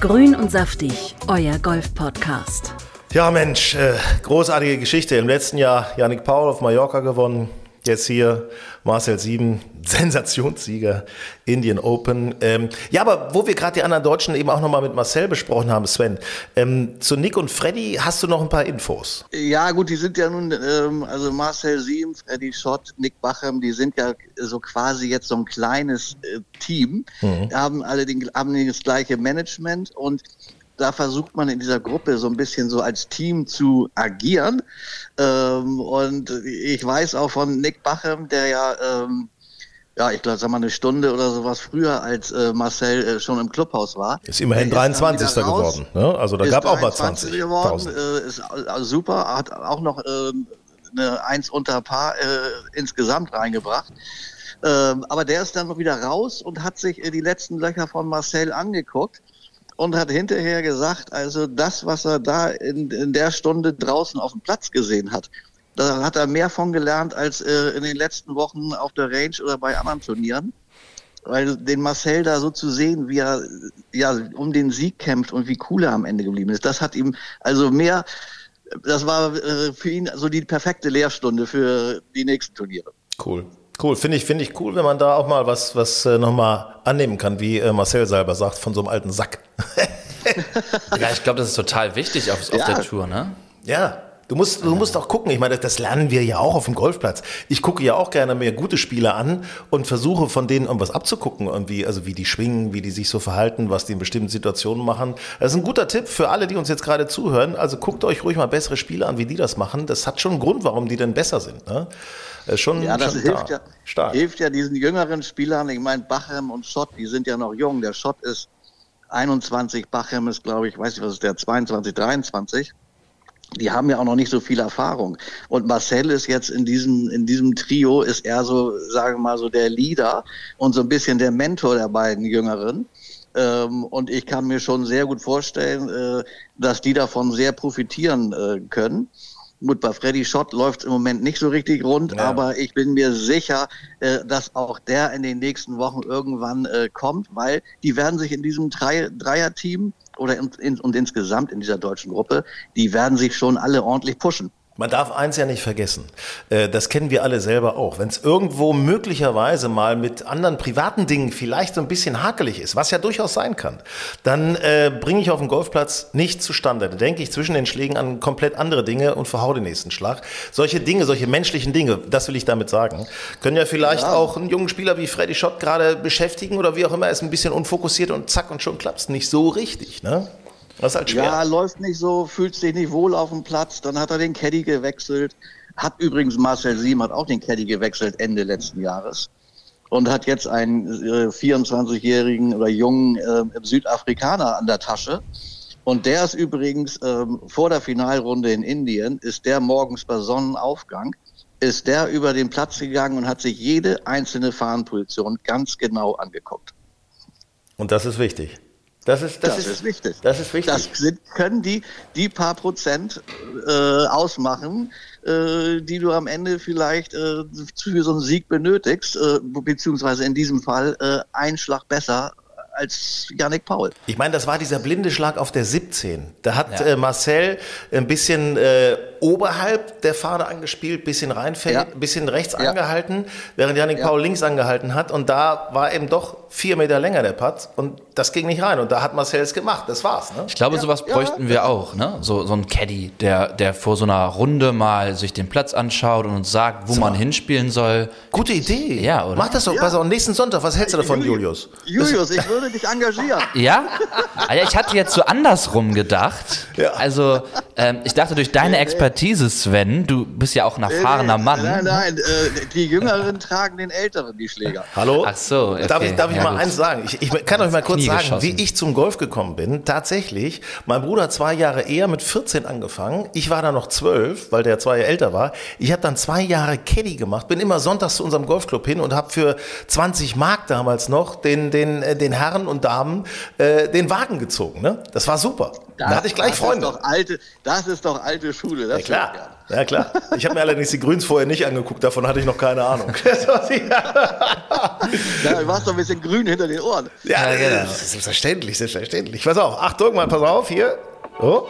Grün und saftig, euer Golf-Podcast. Ja, Mensch, äh, großartige Geschichte. Im letzten Jahr Yannick Paul auf Mallorca gewonnen. Jetzt hier Marcel Sieben, Sensationssieger, Indian Open. Ähm, ja, aber wo wir gerade die anderen Deutschen eben auch nochmal mit Marcel besprochen haben, Sven, ähm, zu Nick und Freddy hast du noch ein paar Infos. Ja, gut, die sind ja nun, ähm, also Marcel Siem, Freddy Schott, Nick Bachem, die sind ja so quasi jetzt so ein kleines äh, Team, haben alle den, haben das gleiche Management und da versucht man in dieser Gruppe so ein bisschen so als Team zu agieren. Ähm, und ich weiß auch von Nick Bachem, der ja, ähm, ja, ich glaube, sag mal eine Stunde oder sowas früher als äh, Marcel äh, schon im Clubhaus war. Ist immerhin Der ist dann 23. wieder raus, geworden. Ne? Also da ist gab auch mal 23 geworden, 20.000. äh, ist also super, hat auch noch ähm, eine Eins unter Paar äh, insgesamt reingebracht. Ähm, aber der ist dann noch wieder raus und hat sich äh, die letzten Löcher von Marcel angeguckt und hat hinterher gesagt, also das, was er da in, in der Stunde draußen auf dem Platz gesehen hat, da hat er mehr von gelernt als äh, in den letzten Wochen auf der Range oder bei anderen Turnieren. Weil den Marcel da so zu sehen, wie er ja um den Sieg kämpft und wie cool er am Ende geblieben ist, das hat ihm also mehr, das war äh, für ihn so die perfekte Lehrstunde für die nächsten Turniere. Cool. Cool, finde ich, finde ich cool, wenn man da auch mal was, was äh, nochmal annehmen kann, wie äh, Marcel selber sagt, von so einem alten Sack. ja, ich glaube, das ist total wichtig auf, auf ja. der Tour, ne? Ja, Du musst, du musst auch gucken. Ich meine, das lernen wir ja auch auf dem Golfplatz. Ich gucke ja auch gerne mir gute Spieler an und versuche von denen irgendwas abzugucken, irgendwie, also wie die schwingen, wie die sich so verhalten, was die in bestimmten Situationen machen. Das ist ein guter Tipp für alle, die uns jetzt gerade zuhören. Also guckt euch ruhig mal bessere Spieler an, wie die das machen. Das hat schon einen Grund, warum die denn besser sind. Ne? Das schon, ja, das schon hilft, ja, stark. hilft ja diesen jüngeren Spielern. Ich meine, Bachem und Schott, die sind ja noch jung. Der Schott ist 21, Bachem ist, glaube ich, weiß ich was ist der, 22, 23 die haben ja auch noch nicht so viel Erfahrung. Und Marcel ist jetzt in diesem, in diesem Trio, ist er so, sagen wir mal, so der Leader und so ein bisschen der Mentor der beiden Jüngeren. Ähm, und ich kann mir schon sehr gut vorstellen, äh, dass die davon sehr profitieren äh, können. Gut, bei Freddy Schott läuft es im Moment nicht so richtig rund, ja. aber ich bin mir sicher, äh, dass auch der in den nächsten Wochen irgendwann kommt, weil die werden sich in diesem Dreier-Team oder in, in, und insgesamt in dieser deutschen Gruppe, die werden sich schon alle ordentlich pushen. Man darf eins ja nicht vergessen, äh, das kennen wir alle selber auch. Wenn es irgendwo möglicherweise mal mit anderen privaten Dingen vielleicht so ein bisschen hakelig ist, was ja durchaus sein kann, dann äh, bringe ich auf dem Golfplatz nicht zustande. Da denke ich zwischen den Schlägen an komplett andere Dinge und verhau den nächsten Schlag. Solche Dinge, solche menschlichen Dinge, das will ich damit sagen, können ja vielleicht ja. auch einen jungen Spieler wie Freddy Schott gerade beschäftigen oder wie auch immer, er ist ein bisschen unfokussiert und zack und schon klappt es nicht so richtig. Ne? Das ist halt schwer. Ja, läuft nicht so, fühlt sich nicht wohl auf dem Platz. Dann hat er den Caddy gewechselt. Hat übrigens Marcel Siem hat auch den Caddy gewechselt Ende letzten Jahres. Und hat jetzt einen äh, 24-jährigen oder jungen äh, Südafrikaner an der Tasche. Und der ist übrigens ähm, vor der Finalrunde in Indien, ist der morgens bei Sonnenaufgang, ist der über den Platz gegangen und hat sich jede einzelne Fahnenposition ganz genau angeguckt. Und das ist wichtig. Das ist, das, das ist, ist, wichtig. Das ist wichtig. Das sind, können die, die paar Prozent äh, ausmachen, äh, die du am Ende vielleicht äh, für so einen Sieg benötigst, äh, beziehungsweise in diesem Fall äh, ein Schlag besser als Yannick Paul. Ich meine, das war dieser blinde Schlag auf der 17. Da hat ja. äh, Marcel ein bisschen äh, oberhalb der Fahne angespielt, bisschen reinfällig, ja. bisschen rechts ja. angehalten, während Yannick Paul links angehalten hat. Und da war eben doch vier Meter länger der Putt und das ging nicht rein. Und da hat Marcel es gemacht. Das war's. Ne? Ich glaube, sowas bräuchten wir auch. Ne? So, so ein Caddy, der, der vor so einer Runde mal sich den Platz anschaut und uns sagt, wo so. man hinspielen soll. Gute Idee. Ja, oder? Mach das doch. Pass auf, nächsten Sonntag. Was hältst du davon, Julius? Julius, ich würde dich engagieren. Ja? Ah ich hatte jetzt so andersrum gedacht. Ja. Also, ähm, ich dachte, durch deine Expertise, Sven, du bist ja auch ein erfahrener Mann. Nein, nein, äh, die Jüngeren tragen den Älteren die Schläger. Hallo? Ach so. Okay. Darf ich, darf ich ja, mal gut. eins sagen? Ich, ich kann euch mal kurz sagen, geschossen. wie ich zum Golf gekommen bin. Tatsächlich, mein Bruder hat zwei Jahre eher mit 14 angefangen. Ich war da noch 12, weil der zwei Jahre älter war. Ich habe dann zwei Jahre Caddy gemacht, bin immer sonntags zu unserem Golfclub hin und habe für 20 Mark damals noch den, den, äh, den Herren und Damen äh, den Wagen gezogen. Ne? Das war super. Das, da hatte ich gleich das Freunde. Ist doch alte, das ist doch alte Schule. ja, klar. Ja, klar. Ich habe mir allerdings die Grüns vorher nicht angeguckt, davon hatte ich noch keine Ahnung. ja, du warst doch ein bisschen grün hinter den Ohren. Ja, ja genau. Selbstverständlich, selbstverständlich. Pass auf, Achtung, mal pass auf, hier. Oh.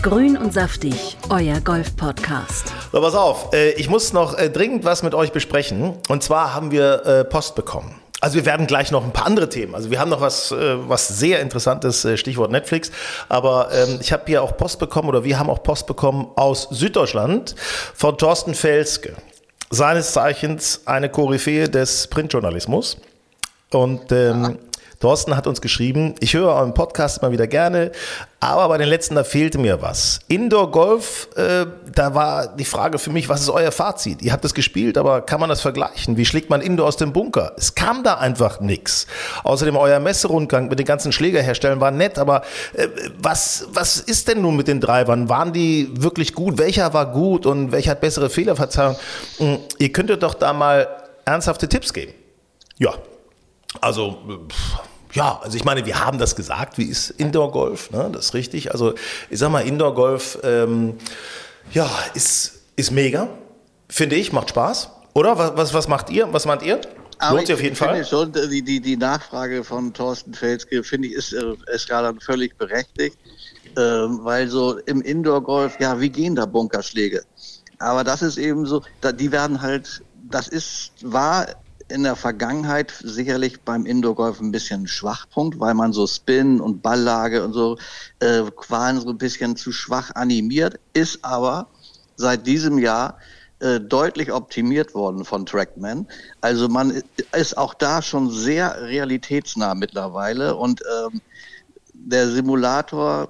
Grün und saftig, euer Golf-Podcast. So, pass auf, äh, ich muss noch äh, dringend was mit euch besprechen. Und zwar haben wir äh, Post bekommen. Also wir werden gleich noch ein paar andere Themen. Also wir haben noch was, äh, was sehr interessantes, äh, Stichwort Netflix. Aber ähm, ich habe hier auch Post bekommen oder wir haben auch Post bekommen aus Süddeutschland von Thorsten Felske. Seines Zeichens eine Koryphäe des Printjournalismus. Und ähm, Thorsten hat uns geschrieben, ich höre euren Podcast mal wieder gerne, aber bei den letzten, da fehlte mir was. Indoor Golf, äh, da war die Frage für mich, was ist euer Fazit? Ihr habt es gespielt, aber kann man das vergleichen? Wie schlägt man Indoor aus dem Bunker? Es kam da einfach nichts. Außerdem euer Messerundgang mit den ganzen Schlägerherstellern war nett, aber äh, was, was ist denn nun mit den Drivern? Waren die wirklich gut? Welcher war gut und welcher hat bessere Fehlerverzeihung? Hm, ihr könntet doch da mal ernsthafte Tipps geben. Ja, also, pff Ja, also ich meine, wir haben das gesagt, wie ist Indoor-Golf, ne? das ist richtig. Also ich sag mal, Indoor-Golf, ähm, ja, ist, ist mega, finde ich, macht Spaß. Oder? Was, was, was macht ihr? Was meint ihr? Aber Lohnt sich auf jeden Fall. Schon, die, die, die Nachfrage von Thorsten Felske, finde ich, ist, äh, ist gerade völlig berechtigt. Ähm, weil so im Indoor-Golf, ja, wie gehen da Bunkerschläge? Aber das ist eben so, da, die werden halt, das ist, war in der Vergangenheit sicherlich beim Indoor-Golf ein bisschen Schwachpunkt, weil man so Spin und Balllage und so äh, waren so ein bisschen zu schwach animiert, ist aber seit diesem Jahr äh, deutlich optimiert worden von Trackman. Also man ist auch da schon sehr realitätsnah mittlerweile und ähm, der Simulator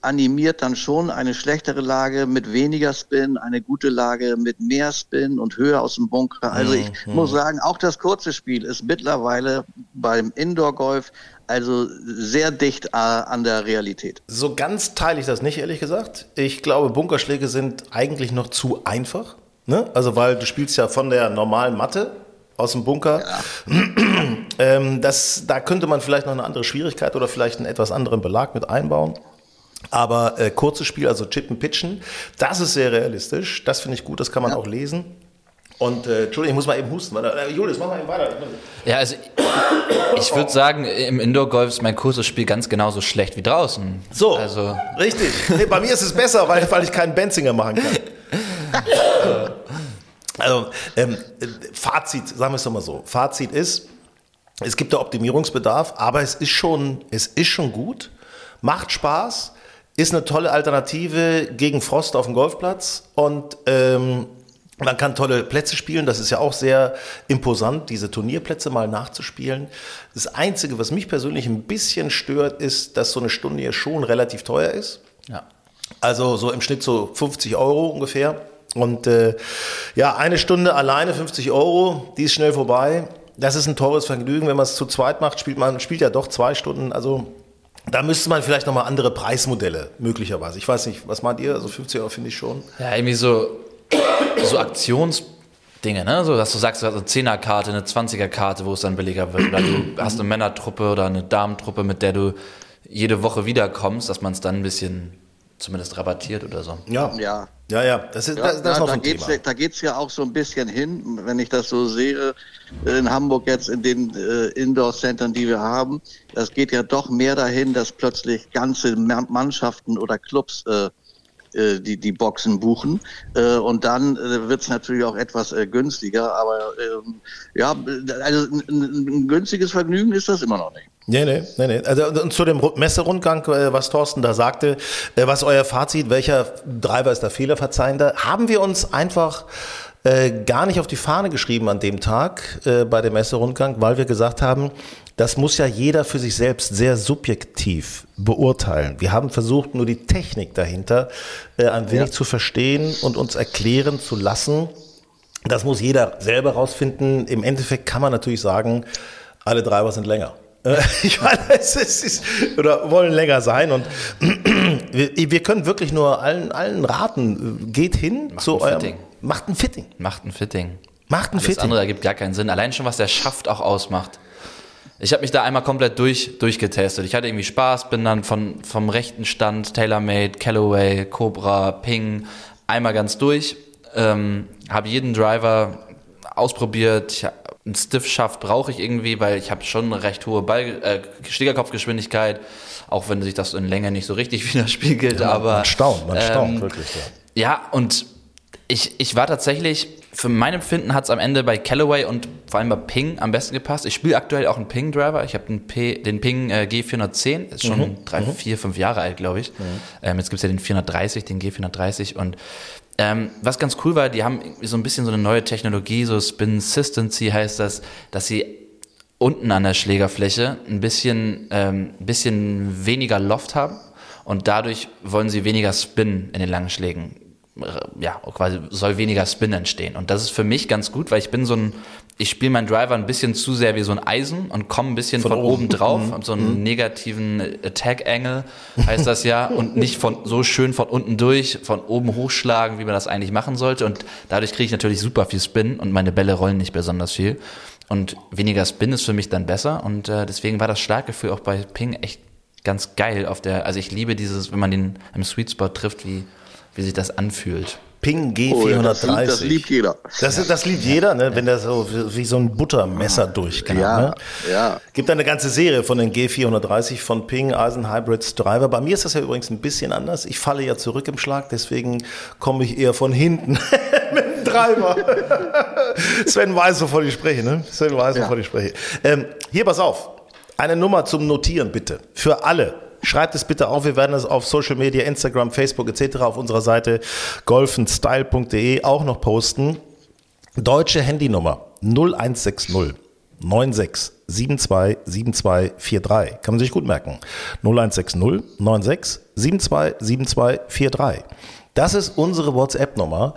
animiert dann schon eine schlechtere Lage mit weniger Spin, eine gute Lage mit mehr Spin und höher aus dem Bunker. Also ich muss sagen, auch das kurze Spiel ist mittlerweile beim Indoor-Golf also sehr dicht äh, an der Realität. So ganz teile ich das nicht, ehrlich gesagt. Ich glaube, Bunkerschläge sind eigentlich noch zu einfach. Ne? Also, weil du spielst ja von der normalen Matte aus dem Bunker. Ähm, das, da könnte man vielleicht noch eine andere Schwierigkeit oder vielleicht einen etwas anderen Belag mit einbauen. Aber äh, kurzes Spiel, also Chippen, Pitchen, das ist sehr realistisch. Das finde ich gut, das kann man auch lesen. Und äh, Entschuldigung, ich muss mal eben husten. Warte, äh, Julius, mach mal eben weiter. Ja, also ich würde sagen, im Indoor-Golf ist mein kurzes Spiel ganz genauso schlecht wie draußen. So, Also, richtig. Nee, bei mir ist es besser, weil, weil ich keinen Benzinger machen kann. also, ähm, äh, Fazit, sagen wir es doch mal so. Fazit ist, es gibt da Optimierungsbedarf, aber es ist schon, es ist schon gut, macht Spaß, ist eine tolle Alternative gegen Frost auf dem Golfplatz und ähm, man kann tolle Plätze spielen, das ist ja auch sehr imposant, diese Turnierplätze mal nachzuspielen. Das Einzige, was mich persönlich ein bisschen stört, ist, dass so eine Stunde hier schon relativ teuer ist. ja. Also so im Schnitt so 50 Euro ungefähr. Und äh, ja, eine Stunde alleine 50 Euro, die ist schnell vorbei. Das ist ein teures Vergnügen. Wenn man es zu zweit macht, spielt man spielt ja doch zwei Stunden. Also da müsste man vielleicht nochmal andere Preismodelle möglicherweise. Ich weiß nicht, was meint ihr? Also 50 Euro finde ich schon. Ja, irgendwie so, so Aktionsdinge, ne? So, dass du sagst, du hast eine 10er-Karte, eine 20er-Karte, wo es dann billiger wird. Oder du hast eine Männertruppe oder eine Damentruppe, mit der du jede Woche wiederkommst, dass man es dann ein bisschen zumindest rabattiert oder so. Ja, Ja, ja, ja. Das ist, Ja, das, das ist ja, noch so da ein geht's, Thema. ja- da geht's ja auch so ein bisschen hin, wenn ich das so sehe, in Hamburg jetzt in den äh, Indoor-Centern, die wir haben. Das geht ja doch mehr dahin, dass plötzlich ganze Ma- Mannschaften oder Clubs äh, äh, die, die Boxen buchen. Äh, und dann äh, wird's natürlich auch etwas äh, günstiger. Aber ähm, ja, also ein, ein günstiges Vergnügen ist das immer noch nicht. Nee, nee, nee, nee. Also und zu dem Ru- Messerundgang, äh, was Thorsten da sagte, äh, was euer Fazit, welcher Driver ist der fehlerverzeihende, haben wir uns einfach äh, gar nicht auf die Fahne geschrieben an dem Tag äh, bei dem Messerundgang, weil wir gesagt haben, das muss ja jeder für sich selbst sehr subjektiv beurteilen. Wir haben versucht, nur die Technik dahinter äh, ein wenig zu verstehen und uns erklären zu lassen. Das muss jeder selber rausfinden. Im Endeffekt kann man natürlich sagen, alle Driver sind länger. Äh, Ich meine, es ist, es ist, oder wollen länger sein und wir, können wirklich nur allen, allen raten, äh, geht hin Macht zu ein eurem, Fitting. macht ein Fitting, Macht ein Fitting. macht ein Alles Fitting. andere ergibt gar keinen Sinn. Allein schon, was der Schaft auch ausmacht. Ich habe mich da einmal komplett durch, durchgetestet. Ich hatte irgendwie Spaß, bin dann von, vom rechten Stand, TaylorMade, Callaway, Cobra, Ping, einmal ganz durch. Ähm, habe jeden Driver ausprobiert. Ich, hab- einen Stiff-Schaft brauche ich irgendwie, weil ich habe schon eine recht hohe Ball, äh, Schlägerkopfgeschwindigkeit, auch wenn sich das in Länge nicht so richtig widerspiegelt. aber man staunt, man staunt ähm, wirklich. Ja. ja, und ich, ich war tatsächlich, für mein Empfinden hat es am Ende bei Callaway und vor allem bei Ping am besten gepasst. Ich spiele aktuell auch einen Ping-Driver. Ich habe den, den Ping äh, G410, ist schon drei, vier, fünf Jahre alt, glaube ich. Ähm, jetzt gibt's ja den 430, den G430 und ähm, was ganz cool war, die haben so ein bisschen so eine neue Technologie, so Spin-Sistency heißt das, dass sie unten an der Schlägerfläche ein bisschen, ähm, bisschen weniger Loft haben und dadurch wollen sie weniger Spin in den langen Schlägen. Äh, Ja, quasi soll weniger Spin entstehen. Und das ist für mich ganz gut, weil ich bin so ein, ich spiele meinen Driver ein bisschen zu sehr wie so ein Eisen und komme ein bisschen von, Von oben oben. drauf, hab so einen negativen Attack-Angle, heißt das ja, und nicht von so schön von unten durch, von oben hochschlagen, wie man das eigentlich machen sollte. Und dadurch kriege ich natürlich super viel Spin und meine Bälle rollen nicht besonders viel. und weniger Spin ist für mich dann besser und äh, deswegen war das Startgefühl auch bei Ping echt ganz geil auf der, also ich liebe dieses, wenn man den im Sweet Spot trifft, wie, wie sich das anfühlt. Ping G430. Oh, ja, das, liebt, das liebt jeder. Das, das liebt jeder, ne? wenn der so wie so ein Buttermesser durchgeht. Ja, ne? ja. Gibt eine ganze Serie von den G430 von Ping, Eisen Hybrids Driver. Bei mir ist das ja übrigens ein bisschen anders. Ich falle ja zurück im Schlag, deswegen komme ich eher von hinten mit dem Driver. Sven weiß, wovon ich spreche. Ne? Sven weiß, Ja. wovon ich spreche. Ähm, hier, pass auf. Eine Nummer zum Notieren bitte. Für alle. Schreibt es bitte auf. Wir werden es auf Social Media, Instagram, Facebook etc. auf unserer Seite golfenstyle.de auch noch posten. Deutsche Handynummer 0160 96 72 72 43. Kann man sich gut merken. 0160 96 72 72 43. Das ist unsere WhatsApp-Nummer,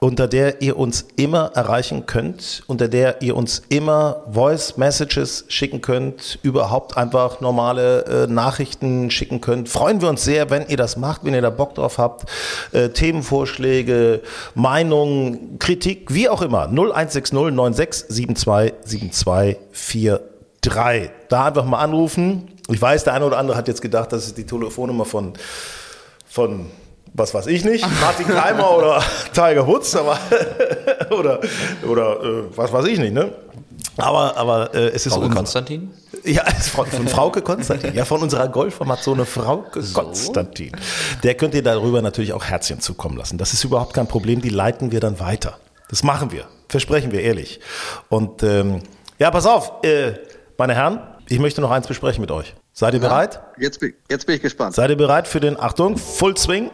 unter der ihr uns immer erreichen könnt, unter der ihr uns immer Voice Messages schicken könnt, überhaupt einfach normale äh, Nachrichten schicken könnt. Freuen wir uns sehr, wenn ihr das macht, wenn ihr da Bock drauf habt. Äh, Themenvorschläge, Meinungen, Kritik, wie auch immer. 0160 96 72 72 43. Da einfach mal anrufen. Ich weiß, der eine oder andere hat jetzt gedacht, das ist die Telefonnummer von, von was weiß ich nicht, Martin Keimer oder Tiger Woods, aber oder, oder äh, was weiß ich nicht, ne? Aber, aber äh, es ist Frauke Konstantin? ja, es ist von, von Frauke Konstantin. Ja, von unserer Golfamazone Frauke Konstantin. Der könnt ihr darüber natürlich auch Herzchen zukommen lassen. Das ist überhaupt kein Problem. Die leiten wir dann weiter. Das machen wir. Versprechen wir ehrlich. Und ähm, ja, pass auf, äh, meine Herren, ich möchte noch eins besprechen mit euch. Seid ihr bereit? Jetzt bin, jetzt bin ich gespannt. Seid ihr bereit für den, Achtung, Full Swing?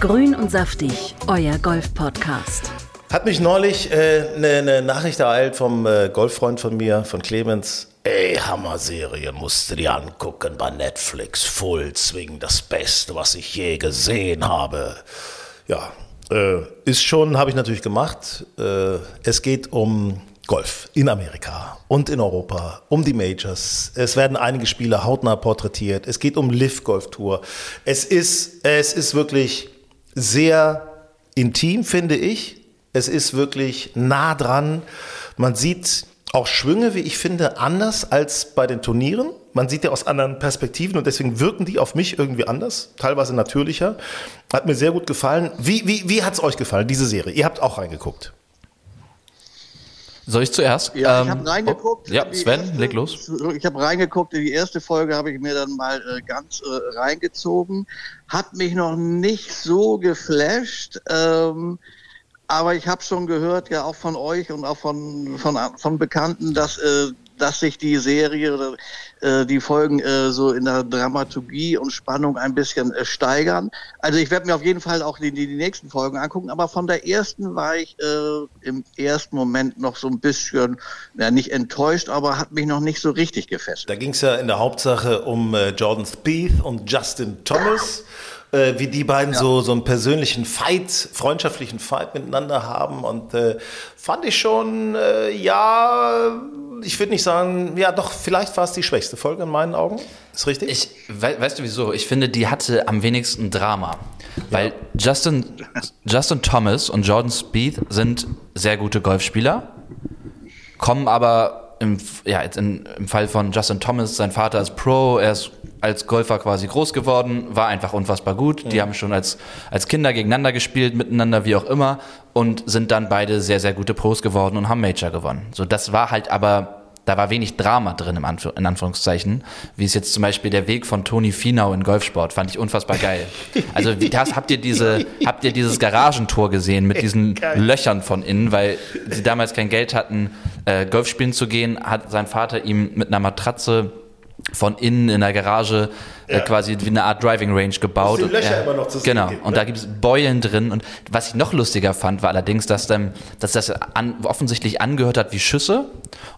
Grün und saftig, euer Golf-Podcast. Hat mich neulich eine äh, ne- ne Nachricht ereilt vom äh, Golffreund von mir, von Clemens. Ey, Hammer-Serie, musst du dir angucken bei Netflix. Full Swing, das Beste, was ich je gesehen habe. Ja, äh, ist schon, habe ich natürlich gemacht. Äh, es geht um Golf in Amerika und in Europa, um die Majors. Es werden einige Spieler hautnah porträtiert. Es geht um Live Golf Tour. Es ist, es ist wirklich sehr intim, finde ich. Es ist wirklich nah dran. Man sieht auch Schwünge, wie ich finde, anders als bei den Turnieren. Man sieht ja aus anderen Perspektiven und deswegen wirken die auf mich irgendwie anders, teilweise natürlicher. Hat mir sehr gut gefallen. Wie, wie, wie hat es euch gefallen, diese Serie? Ihr habt auch reingeguckt. Soll ich zuerst? Ja, ich Ähm, habe reingeguckt. oh, ja, Sven, erste- leg los. Ich habe reingeguckt. Die erste Folge habe ich mir dann mal äh, ganz äh, reingezogen. Hat mich noch nicht so geflasht. Ähm, aber ich habe schon gehört, ja auch von euch und auch von, von, von Bekannten, dass, äh, dass sich die Serie, äh, die Folgen äh, so in der Dramaturgie und Spannung ein bisschen äh, steigern. Also ich werde mir auf jeden Fall auch die, die, die nächsten Folgen angucken, aber von der ersten war ich äh, im ersten Moment noch so ein bisschen, ja nicht enttäuscht, aber hat mich noch nicht so richtig gefesselt. Da ging es ja in der Hauptsache um äh, Jordan Spieth und Justin Thomas, äh, wie die beiden so, so einen persönlichen Fight, freundschaftlichen Fight miteinander haben. Und äh, fand ich schon, äh, ja, ich würde nicht sagen, ja doch, vielleicht war es die schwächste Folge in meinen Augen. Ist richtig? Ich, we weißt du wieso? Ich finde, die hatte am wenigsten Drama. Weil Justin, Justin Thomas und Jordan Spieth sind sehr gute Golfspieler, kommen aber im, ja, jetzt in, im Fall von Justin Thomas, sein Vater ist Pro, er ist als Golfer quasi groß geworden, war einfach unfassbar gut. Die haben schon als, als Kinder gegeneinander gespielt, miteinander, wie auch immer, und sind dann beide sehr, sehr gute Pros geworden und haben Major gewonnen. So, das war halt aber da war wenig Drama drin, im Anf in Anführungszeichen, wie es jetzt zum Beispiel der Weg von Toni Finau in Golfsport, fand ich unfassbar geil. Also wie, das, habt ihr diese, habt ihr dieses Garagentor gesehen mit diesen Löchern von innen, weil sie damals kein Geld hatten, äh, Golf spielen zu gehen, hat sein Vater ihm mit einer Matratze von innen in der Garage äh, quasi wie eine Art Driving Range gebaut. Dass die Löcher Und er- immer noch zu sehen Genau. gibt, Und ne? da gibt es Beulen drin. Und was ich noch lustiger fand, war allerdings, dass, dann, dass das an, offensichtlich angehört hat wie Schüsse.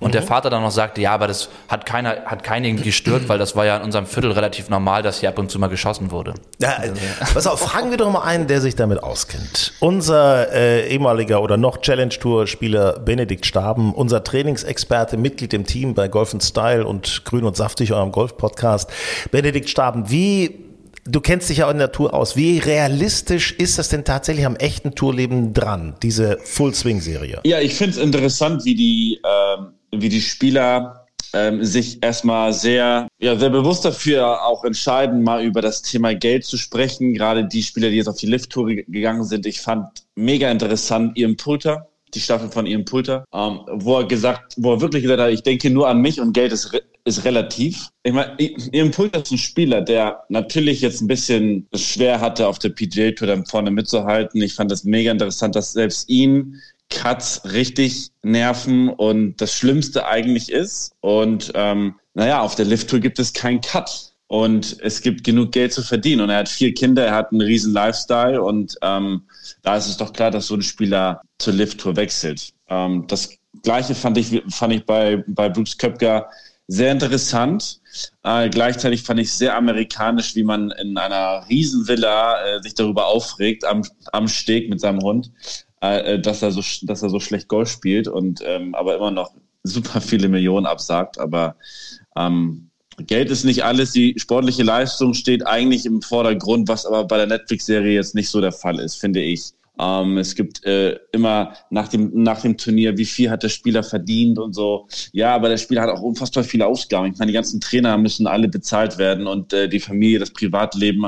Und Mhm. der Vater dann noch sagte, ja, aber das hat keiner, hat keinen irgendwie gestört, weil das war ja in unserem Viertel relativ normal, dass hier ab und zu mal geschossen wurde. Ja, äh, pass auf, fragen wir doch mal einen, der sich damit auskennt. Unser äh, ehemaliger oder noch Challenge Tour Spieler Benedikt Staben, unser Trainingsexperte, Mitglied im Team bei Golf Style und Grün und Saftig, eurem Golf Podcast. Benedikt Staben, wie du kennst dich ja auch in der Tour aus. Wie realistisch ist das denn tatsächlich am echten Tourleben dran, diese Full-Swing-Serie? Ja, ich finde es interessant, wie die, ähm, wie die Spieler ähm, sich erstmal sehr, ja, sehr bewusst dafür auch entscheiden, mal über das Thema Geld zu sprechen. Gerade die Spieler, die jetzt auf die Lift-Tour gegangen sind. Ich fand mega interessant Ian Pulter, die Staffel von Ian Pulter, ähm, wo er gesagt, wo er wirklich gesagt hat, ich denke nur an mich und Geld ist, ist relativ. Ich meine, Ian Pulter ist ein Spieler, der natürlich jetzt ein bisschen schwer hatte, auf der PGA Tour dann vorne mitzuhalten. Ich fand das mega interessant, dass selbst ihn Cuts richtig nerven und das Schlimmste eigentlich ist. Und ähm, naja, auf der Lift-Tour gibt es keinen Cut. Und es gibt genug Geld zu verdienen. Und er hat vier Kinder, er hat einen riesen Lifestyle. Und ähm, da ist es doch klar, dass so ein Spieler zur Lift-Tour wechselt. Ähm, das Gleiche fand ich, fand ich bei, bei Brooks Köpker sehr interessant. Äh, gleichzeitig fand ich sehr amerikanisch, wie man in einer Riesenvilla äh, sich darüber aufregt, am, am Steg mit seinem Hund, äh, äh, dass, er so, dass er so schlecht Golf spielt und ähm, aber immer noch super viele Millionen absagt. Aber ähm, Geld ist nicht alles. Die sportliche Leistung steht eigentlich im Vordergrund, was aber bei der Netflix-Serie jetzt nicht so der Fall ist, finde ich. Ähm, es gibt äh, immer nach dem, nach dem Turnier, wie viel hat der Spieler verdient und so. Ja, aber der Spieler hat auch unfassbar viele Ausgaben. Ich meine, die ganzen Trainer müssen alle bezahlt werden und äh, die Familie, das Privatleben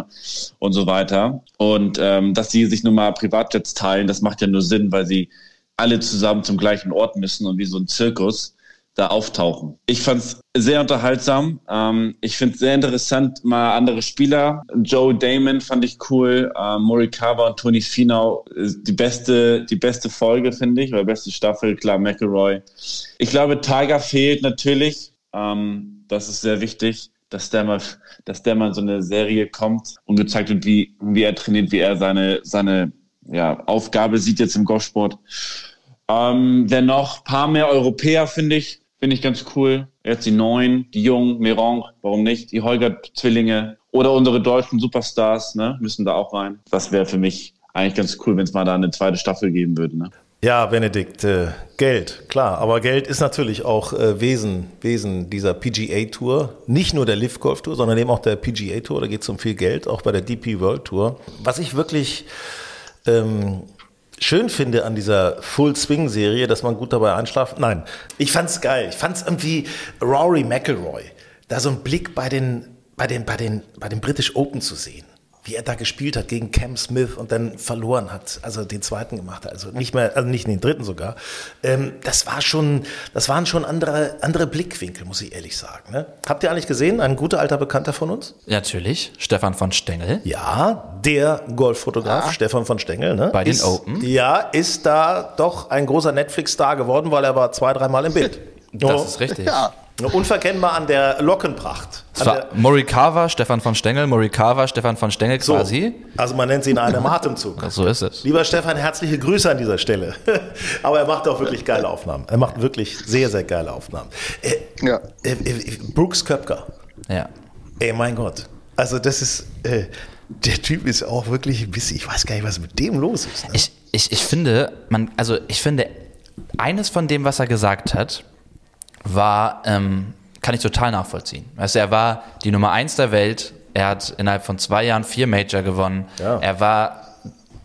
und so weiter. Und ähm, dass sie sich nun mal Privatjets teilen, das macht ja nur Sinn, weil sie alle zusammen zum gleichen Ort müssen und wie so ein Zirkus da auftauchen. Ich fand es sehr unterhaltsam. Ähm, ich finde es sehr interessant, mal andere Spieler. Joe Damon fand ich cool. Ähm, Morikawa und Tony Finau, die beste, die beste Folge, finde ich, oder beste Staffel. Klar, McElroy. Ich glaube, Tiger fehlt natürlich. Ähm, das ist sehr wichtig, dass der mal, dass der mal so eine Serie kommt und gezeigt wird, wie, wie er trainiert, wie er seine, seine ja, Aufgabe sieht jetzt im Golfsport. Ähm, dennoch paar mehr Europäer, finde ich. Finde ich ganz cool. Jetzt die Neuen, die Jungen, Meron, warum nicht? Die Holger-Zwillinge oder unsere deutschen Superstars, ne, müssen da auch rein. Das wäre für mich eigentlich ganz cool, wenn es mal da eine zweite Staffel geben würde, ne? Ja, Benedikt, äh, Geld, klar. Aber Geld ist natürlich auch äh, Wesen, Wesen dieser PGA-Tour. Nicht nur der Live Golf Tour, sondern eben auch der PGA-Tour. Da geht es um viel Geld, auch bei der DP World Tour. Was ich wirklich ähm, schön finde an dieser Full Swing Serie, dass man gut dabei einschlaft. Nein, ich fand's geil. Ich fand's irgendwie Rory McIlroy, da so einen Blick bei den, bei den, bei den, bei den British Open zu sehen wie er da gespielt hat gegen Cam Smith und dann verloren hat, also den zweiten gemacht hat, also nicht mehr, also nicht den dritten sogar. Ähm, das war schon, das waren schon andere, andere Blickwinkel, muss ich ehrlich sagen. Ne? Habt ihr eigentlich gesehen, ein guter alter Bekannter von uns? Natürlich, Stefan von Stengel. Ja, der Golffotograf ah. Stefan von Stengel. Ne? Bei den ist, Open. Ja, ist da doch ein großer Netflix-Star geworden, weil er war zwei, dreimal im Bild. das oh. ist richtig. Ja. Unverkennbar an der Lockenpracht. Es war Morikawa, Stefan von Stengel, Morikawa, Stefan von Stengel quasi. So, also man nennt sie in einem Atemzug. So ist es. Lieber Stefan, herzliche Grüße an dieser Stelle. Aber er macht auch wirklich geile Aufnahmen. Er macht wirklich sehr, sehr geile Aufnahmen. Äh, ja. Äh, äh, Brooks Köpker. Ja. Ey, mein Gott. Also das ist, äh, der Typ ist auch wirklich ein bisschen, ich weiß gar nicht, was mit dem los ist. Ne? Ich, ich, ich finde, man, also ich finde, eines von dem, was er gesagt hat, war, ähm, kann ich total nachvollziehen. Weißt du, er war die Nummer eins der Welt. Er hat innerhalb von zwei Jahren vier Major gewonnen. Ja. Er war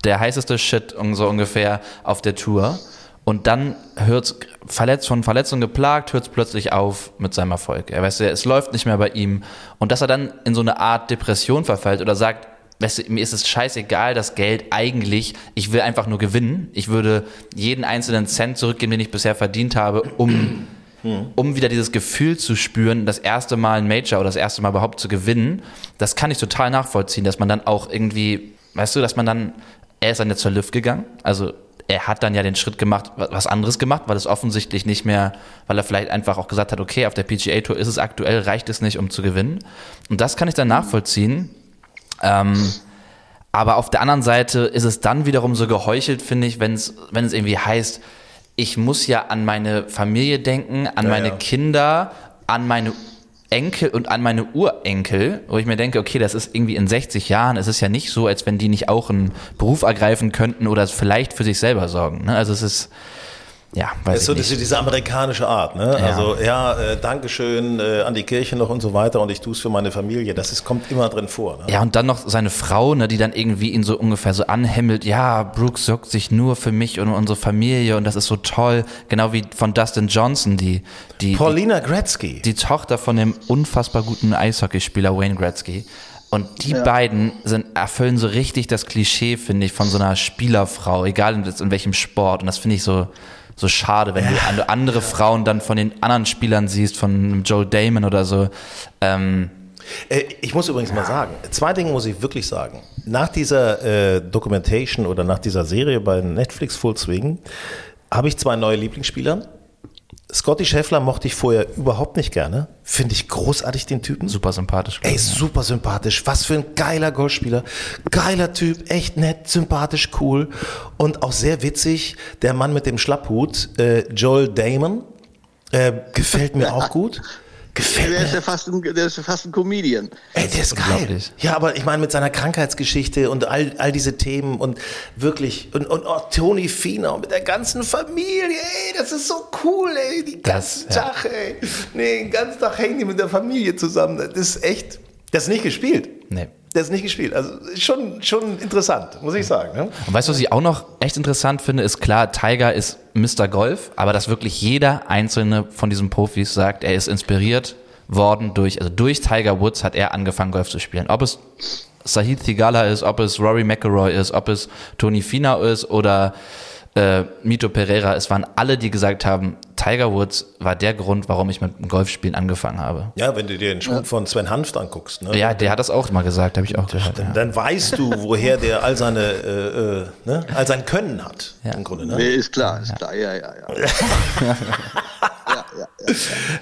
der heißeste Shit so ungefähr auf der Tour. Und dann hört verletzt, von Verletzungen geplagt, hört es plötzlich auf mit seinem Erfolg. Er weiß, es läuft nicht mehr bei ihm. Und dass er dann in so eine Art Depression verfällt oder sagt, weißt du, mir ist es scheißegal, das Geld eigentlich, ich will einfach nur gewinnen. Ich würde jeden einzelnen Cent zurückgeben, den ich bisher verdient habe, um mhm. um wieder dieses Gefühl zu spüren, das erste Mal ein Major oder das erste Mal überhaupt zu gewinnen. Das kann ich total nachvollziehen, dass man dann auch irgendwie, weißt du, dass man dann, er ist dann jetzt zur Lift gegangen, also er hat dann ja den Schritt gemacht, was anderes gemacht, weil es offensichtlich nicht mehr, weil er vielleicht einfach auch gesagt hat, okay, auf der PGA Tour ist es aktuell, reicht es nicht, um zu gewinnen. Und das kann ich dann nachvollziehen. Ähm, aber auf der anderen Seite ist es dann wiederum so geheuchelt, finde ich, wenn es, wenn es irgendwie heißt, ich muss ja an meine Familie denken, an ja, meine ja. Kinder, an meine Enkel und an meine Urenkel, wo ich mir denke, okay, das ist irgendwie in 60 Jahren, es ist ja nicht so, als wenn die nicht auch einen Beruf ergreifen könnten oder vielleicht für sich selber sorgen. Ne? Also es ist, ja, Das weiß ist so nicht. diese amerikanische Art, ne? Ja. Also ja, äh, Dankeschön äh, an die Kirche noch und so weiter und ich tue es für meine Familie. Das ist, kommt immer drin vor. Ne? Ja, und dann noch seine Frau, ne, die dann irgendwie ihn so ungefähr so anhimmelt, ja, Brooks sorgt sich nur für mich und unsere Familie und das ist so toll. Genau wie von Dustin Johnson, die, die, die, Paulina Gretzky. die Tochter von dem unfassbar guten Eishockeyspieler Wayne Gretzky. Und die beiden sind, erfüllen so richtig das Klischee, finde ich, von so einer Spielerfrau, egal in, in welchem Sport. Und das finde ich so, so schade, wenn du an- andere Frauen dann von den anderen Spielern siehst, von Joel Damon oder so. Ähm, Äh, ich muss übrigens mal sagen, zwei Dinge muss ich wirklich sagen. Nach dieser äh, Documentation oder nach dieser Serie bei Netflix Full Swing habe ich zwei neue Lieblingsspieler. Scotty Scheffler mochte ich vorher überhaupt nicht gerne. Finde ich großartig, den Typen. super sympathisch. Ey, super sympathisch. Was für ein geiler Golfspieler. Geiler Typ, echt nett, sympathisch, cool. Und auch sehr witzig, der Mann mit dem Schlapphut, äh, Joel Damon. Äh, gefällt mir auch gut. Gefällt Der ist mir. ja fast ein, der ist ja fast ein Comedian. Ey, der ist geil. Ja, aber ich meine, mit seiner Krankheitsgeschichte und all, all diese Themen und wirklich, und, und auch Tony Fiener mit der ganzen Familie, ey, das ist so cool, ey, die ganzen Das, ja. Tag, ey. Nee, den ganzen Tag hängen die mit der Familie zusammen. Das ist echt, das ist nicht gespielt. Nee. Das ist nicht gespielt. Also schon, schon interessant, muss ich sagen. Ne? Und weißt du, was ich auch noch echt interessant finde, ist klar, Tiger ist Mr. Golf, aber dass wirklich jeder einzelne von diesen Profis sagt, er ist inspiriert worden durch, also durch Tiger Woods hat er angefangen, Golf zu spielen. Ob es Sahid Thigala ist, ob es Rory McIlroy ist, ob es Tony Finau ist oder äh, Mito Pereira, es waren alle, die gesagt haben, Tiger Woods war der Grund, warum ich mit dem Golfspielen angefangen habe. Ja, wenn du dir den Schwung von Sven Hanft anguckst, ne? Ja, der hat das auch mal gesagt, habe ich auch gehört. dann, Ja. dann weißt du, woher der all seine, äh, äh, ne? all sein Können hat, im Grunde. Ne? Nee, ist klar, ist klar, ja, ja, ja. ja, ja,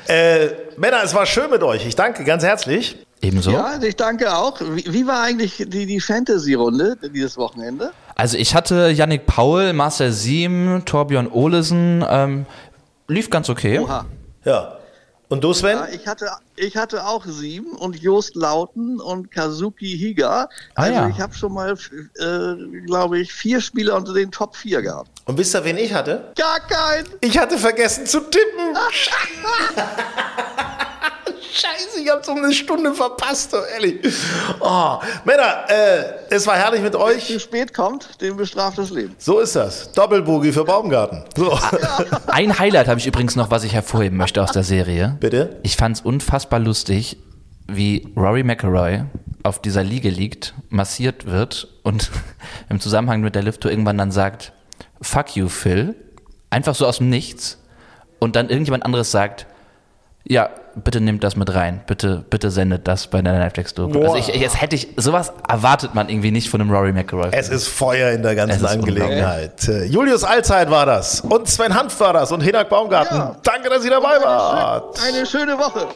ja. Äh, Männer, es war schön mit euch. Ich danke ganz herzlich. Ebenso. ja, ich danke auch. Wie, wie war eigentlich die, die Fantasy-Runde dieses Wochenende? Also ich hatte Yannick Paul, Marcel Siem, Torbjörn Olesen, ähm, lief ganz okay. Oha. Ja. Und du, Sven? Ja, ich, hatte, ich hatte auch sieben und Jost Lauten und Kazuki Higa. Ah, Also ja. ich habe schon mal, äh, glaube ich, vier Spieler unter den Top 4 gehabt. Und wisst ihr, wen ich hatte? Gar kein! Ich hatte vergessen zu tippen. Scheiße, ich habe so eine Stunde verpasst, so ehrlich. Oh, Männer, äh, es war herrlich mit Zu euch. spät kommt, dem bestraft das Leben. So ist das. Doppelboogie für Baumgarten. So. Ein Highlight habe ich übrigens noch, was ich hervorheben möchte aus der Serie. Bitte? Ich fand es unfassbar lustig, wie Rory McIlroy auf dieser Liege liegt, massiert wird und im Zusammenhang mit der Lift-Tour irgendwann dann sagt, fuck you, Phil. Einfach so aus dem Nichts. Und dann irgendjemand anderes sagt, ja, bitte nehmt das mit rein. Bitte, bitte sendet das bei der Netflix-Doku. Also ich, jetzt hätte ich, sowas erwartet man irgendwie nicht von einem Rory McIlroy. Es ist Feuer in der ganzen Angelegenheit. Julius Allzeit war das. Und Sven Hanf war das. Und Hinak Baumgarten. Ja. Danke, dass ihr dabei wart. Eine schöne Woche.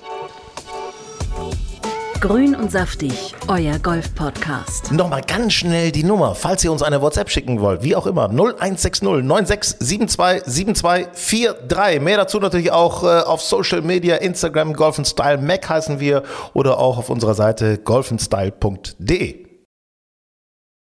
Grün und saftig, euer Golf-Podcast. Nochmal ganz schnell die Nummer, falls ihr uns eine WhatsApp schicken wollt, wie auch immer, 0160 9672 7243. Mehr dazu natürlich auch äh, auf Social Media, Instagram, Golf Style Mac heißen wir oder auch auf unserer Seite golfenstyle.de.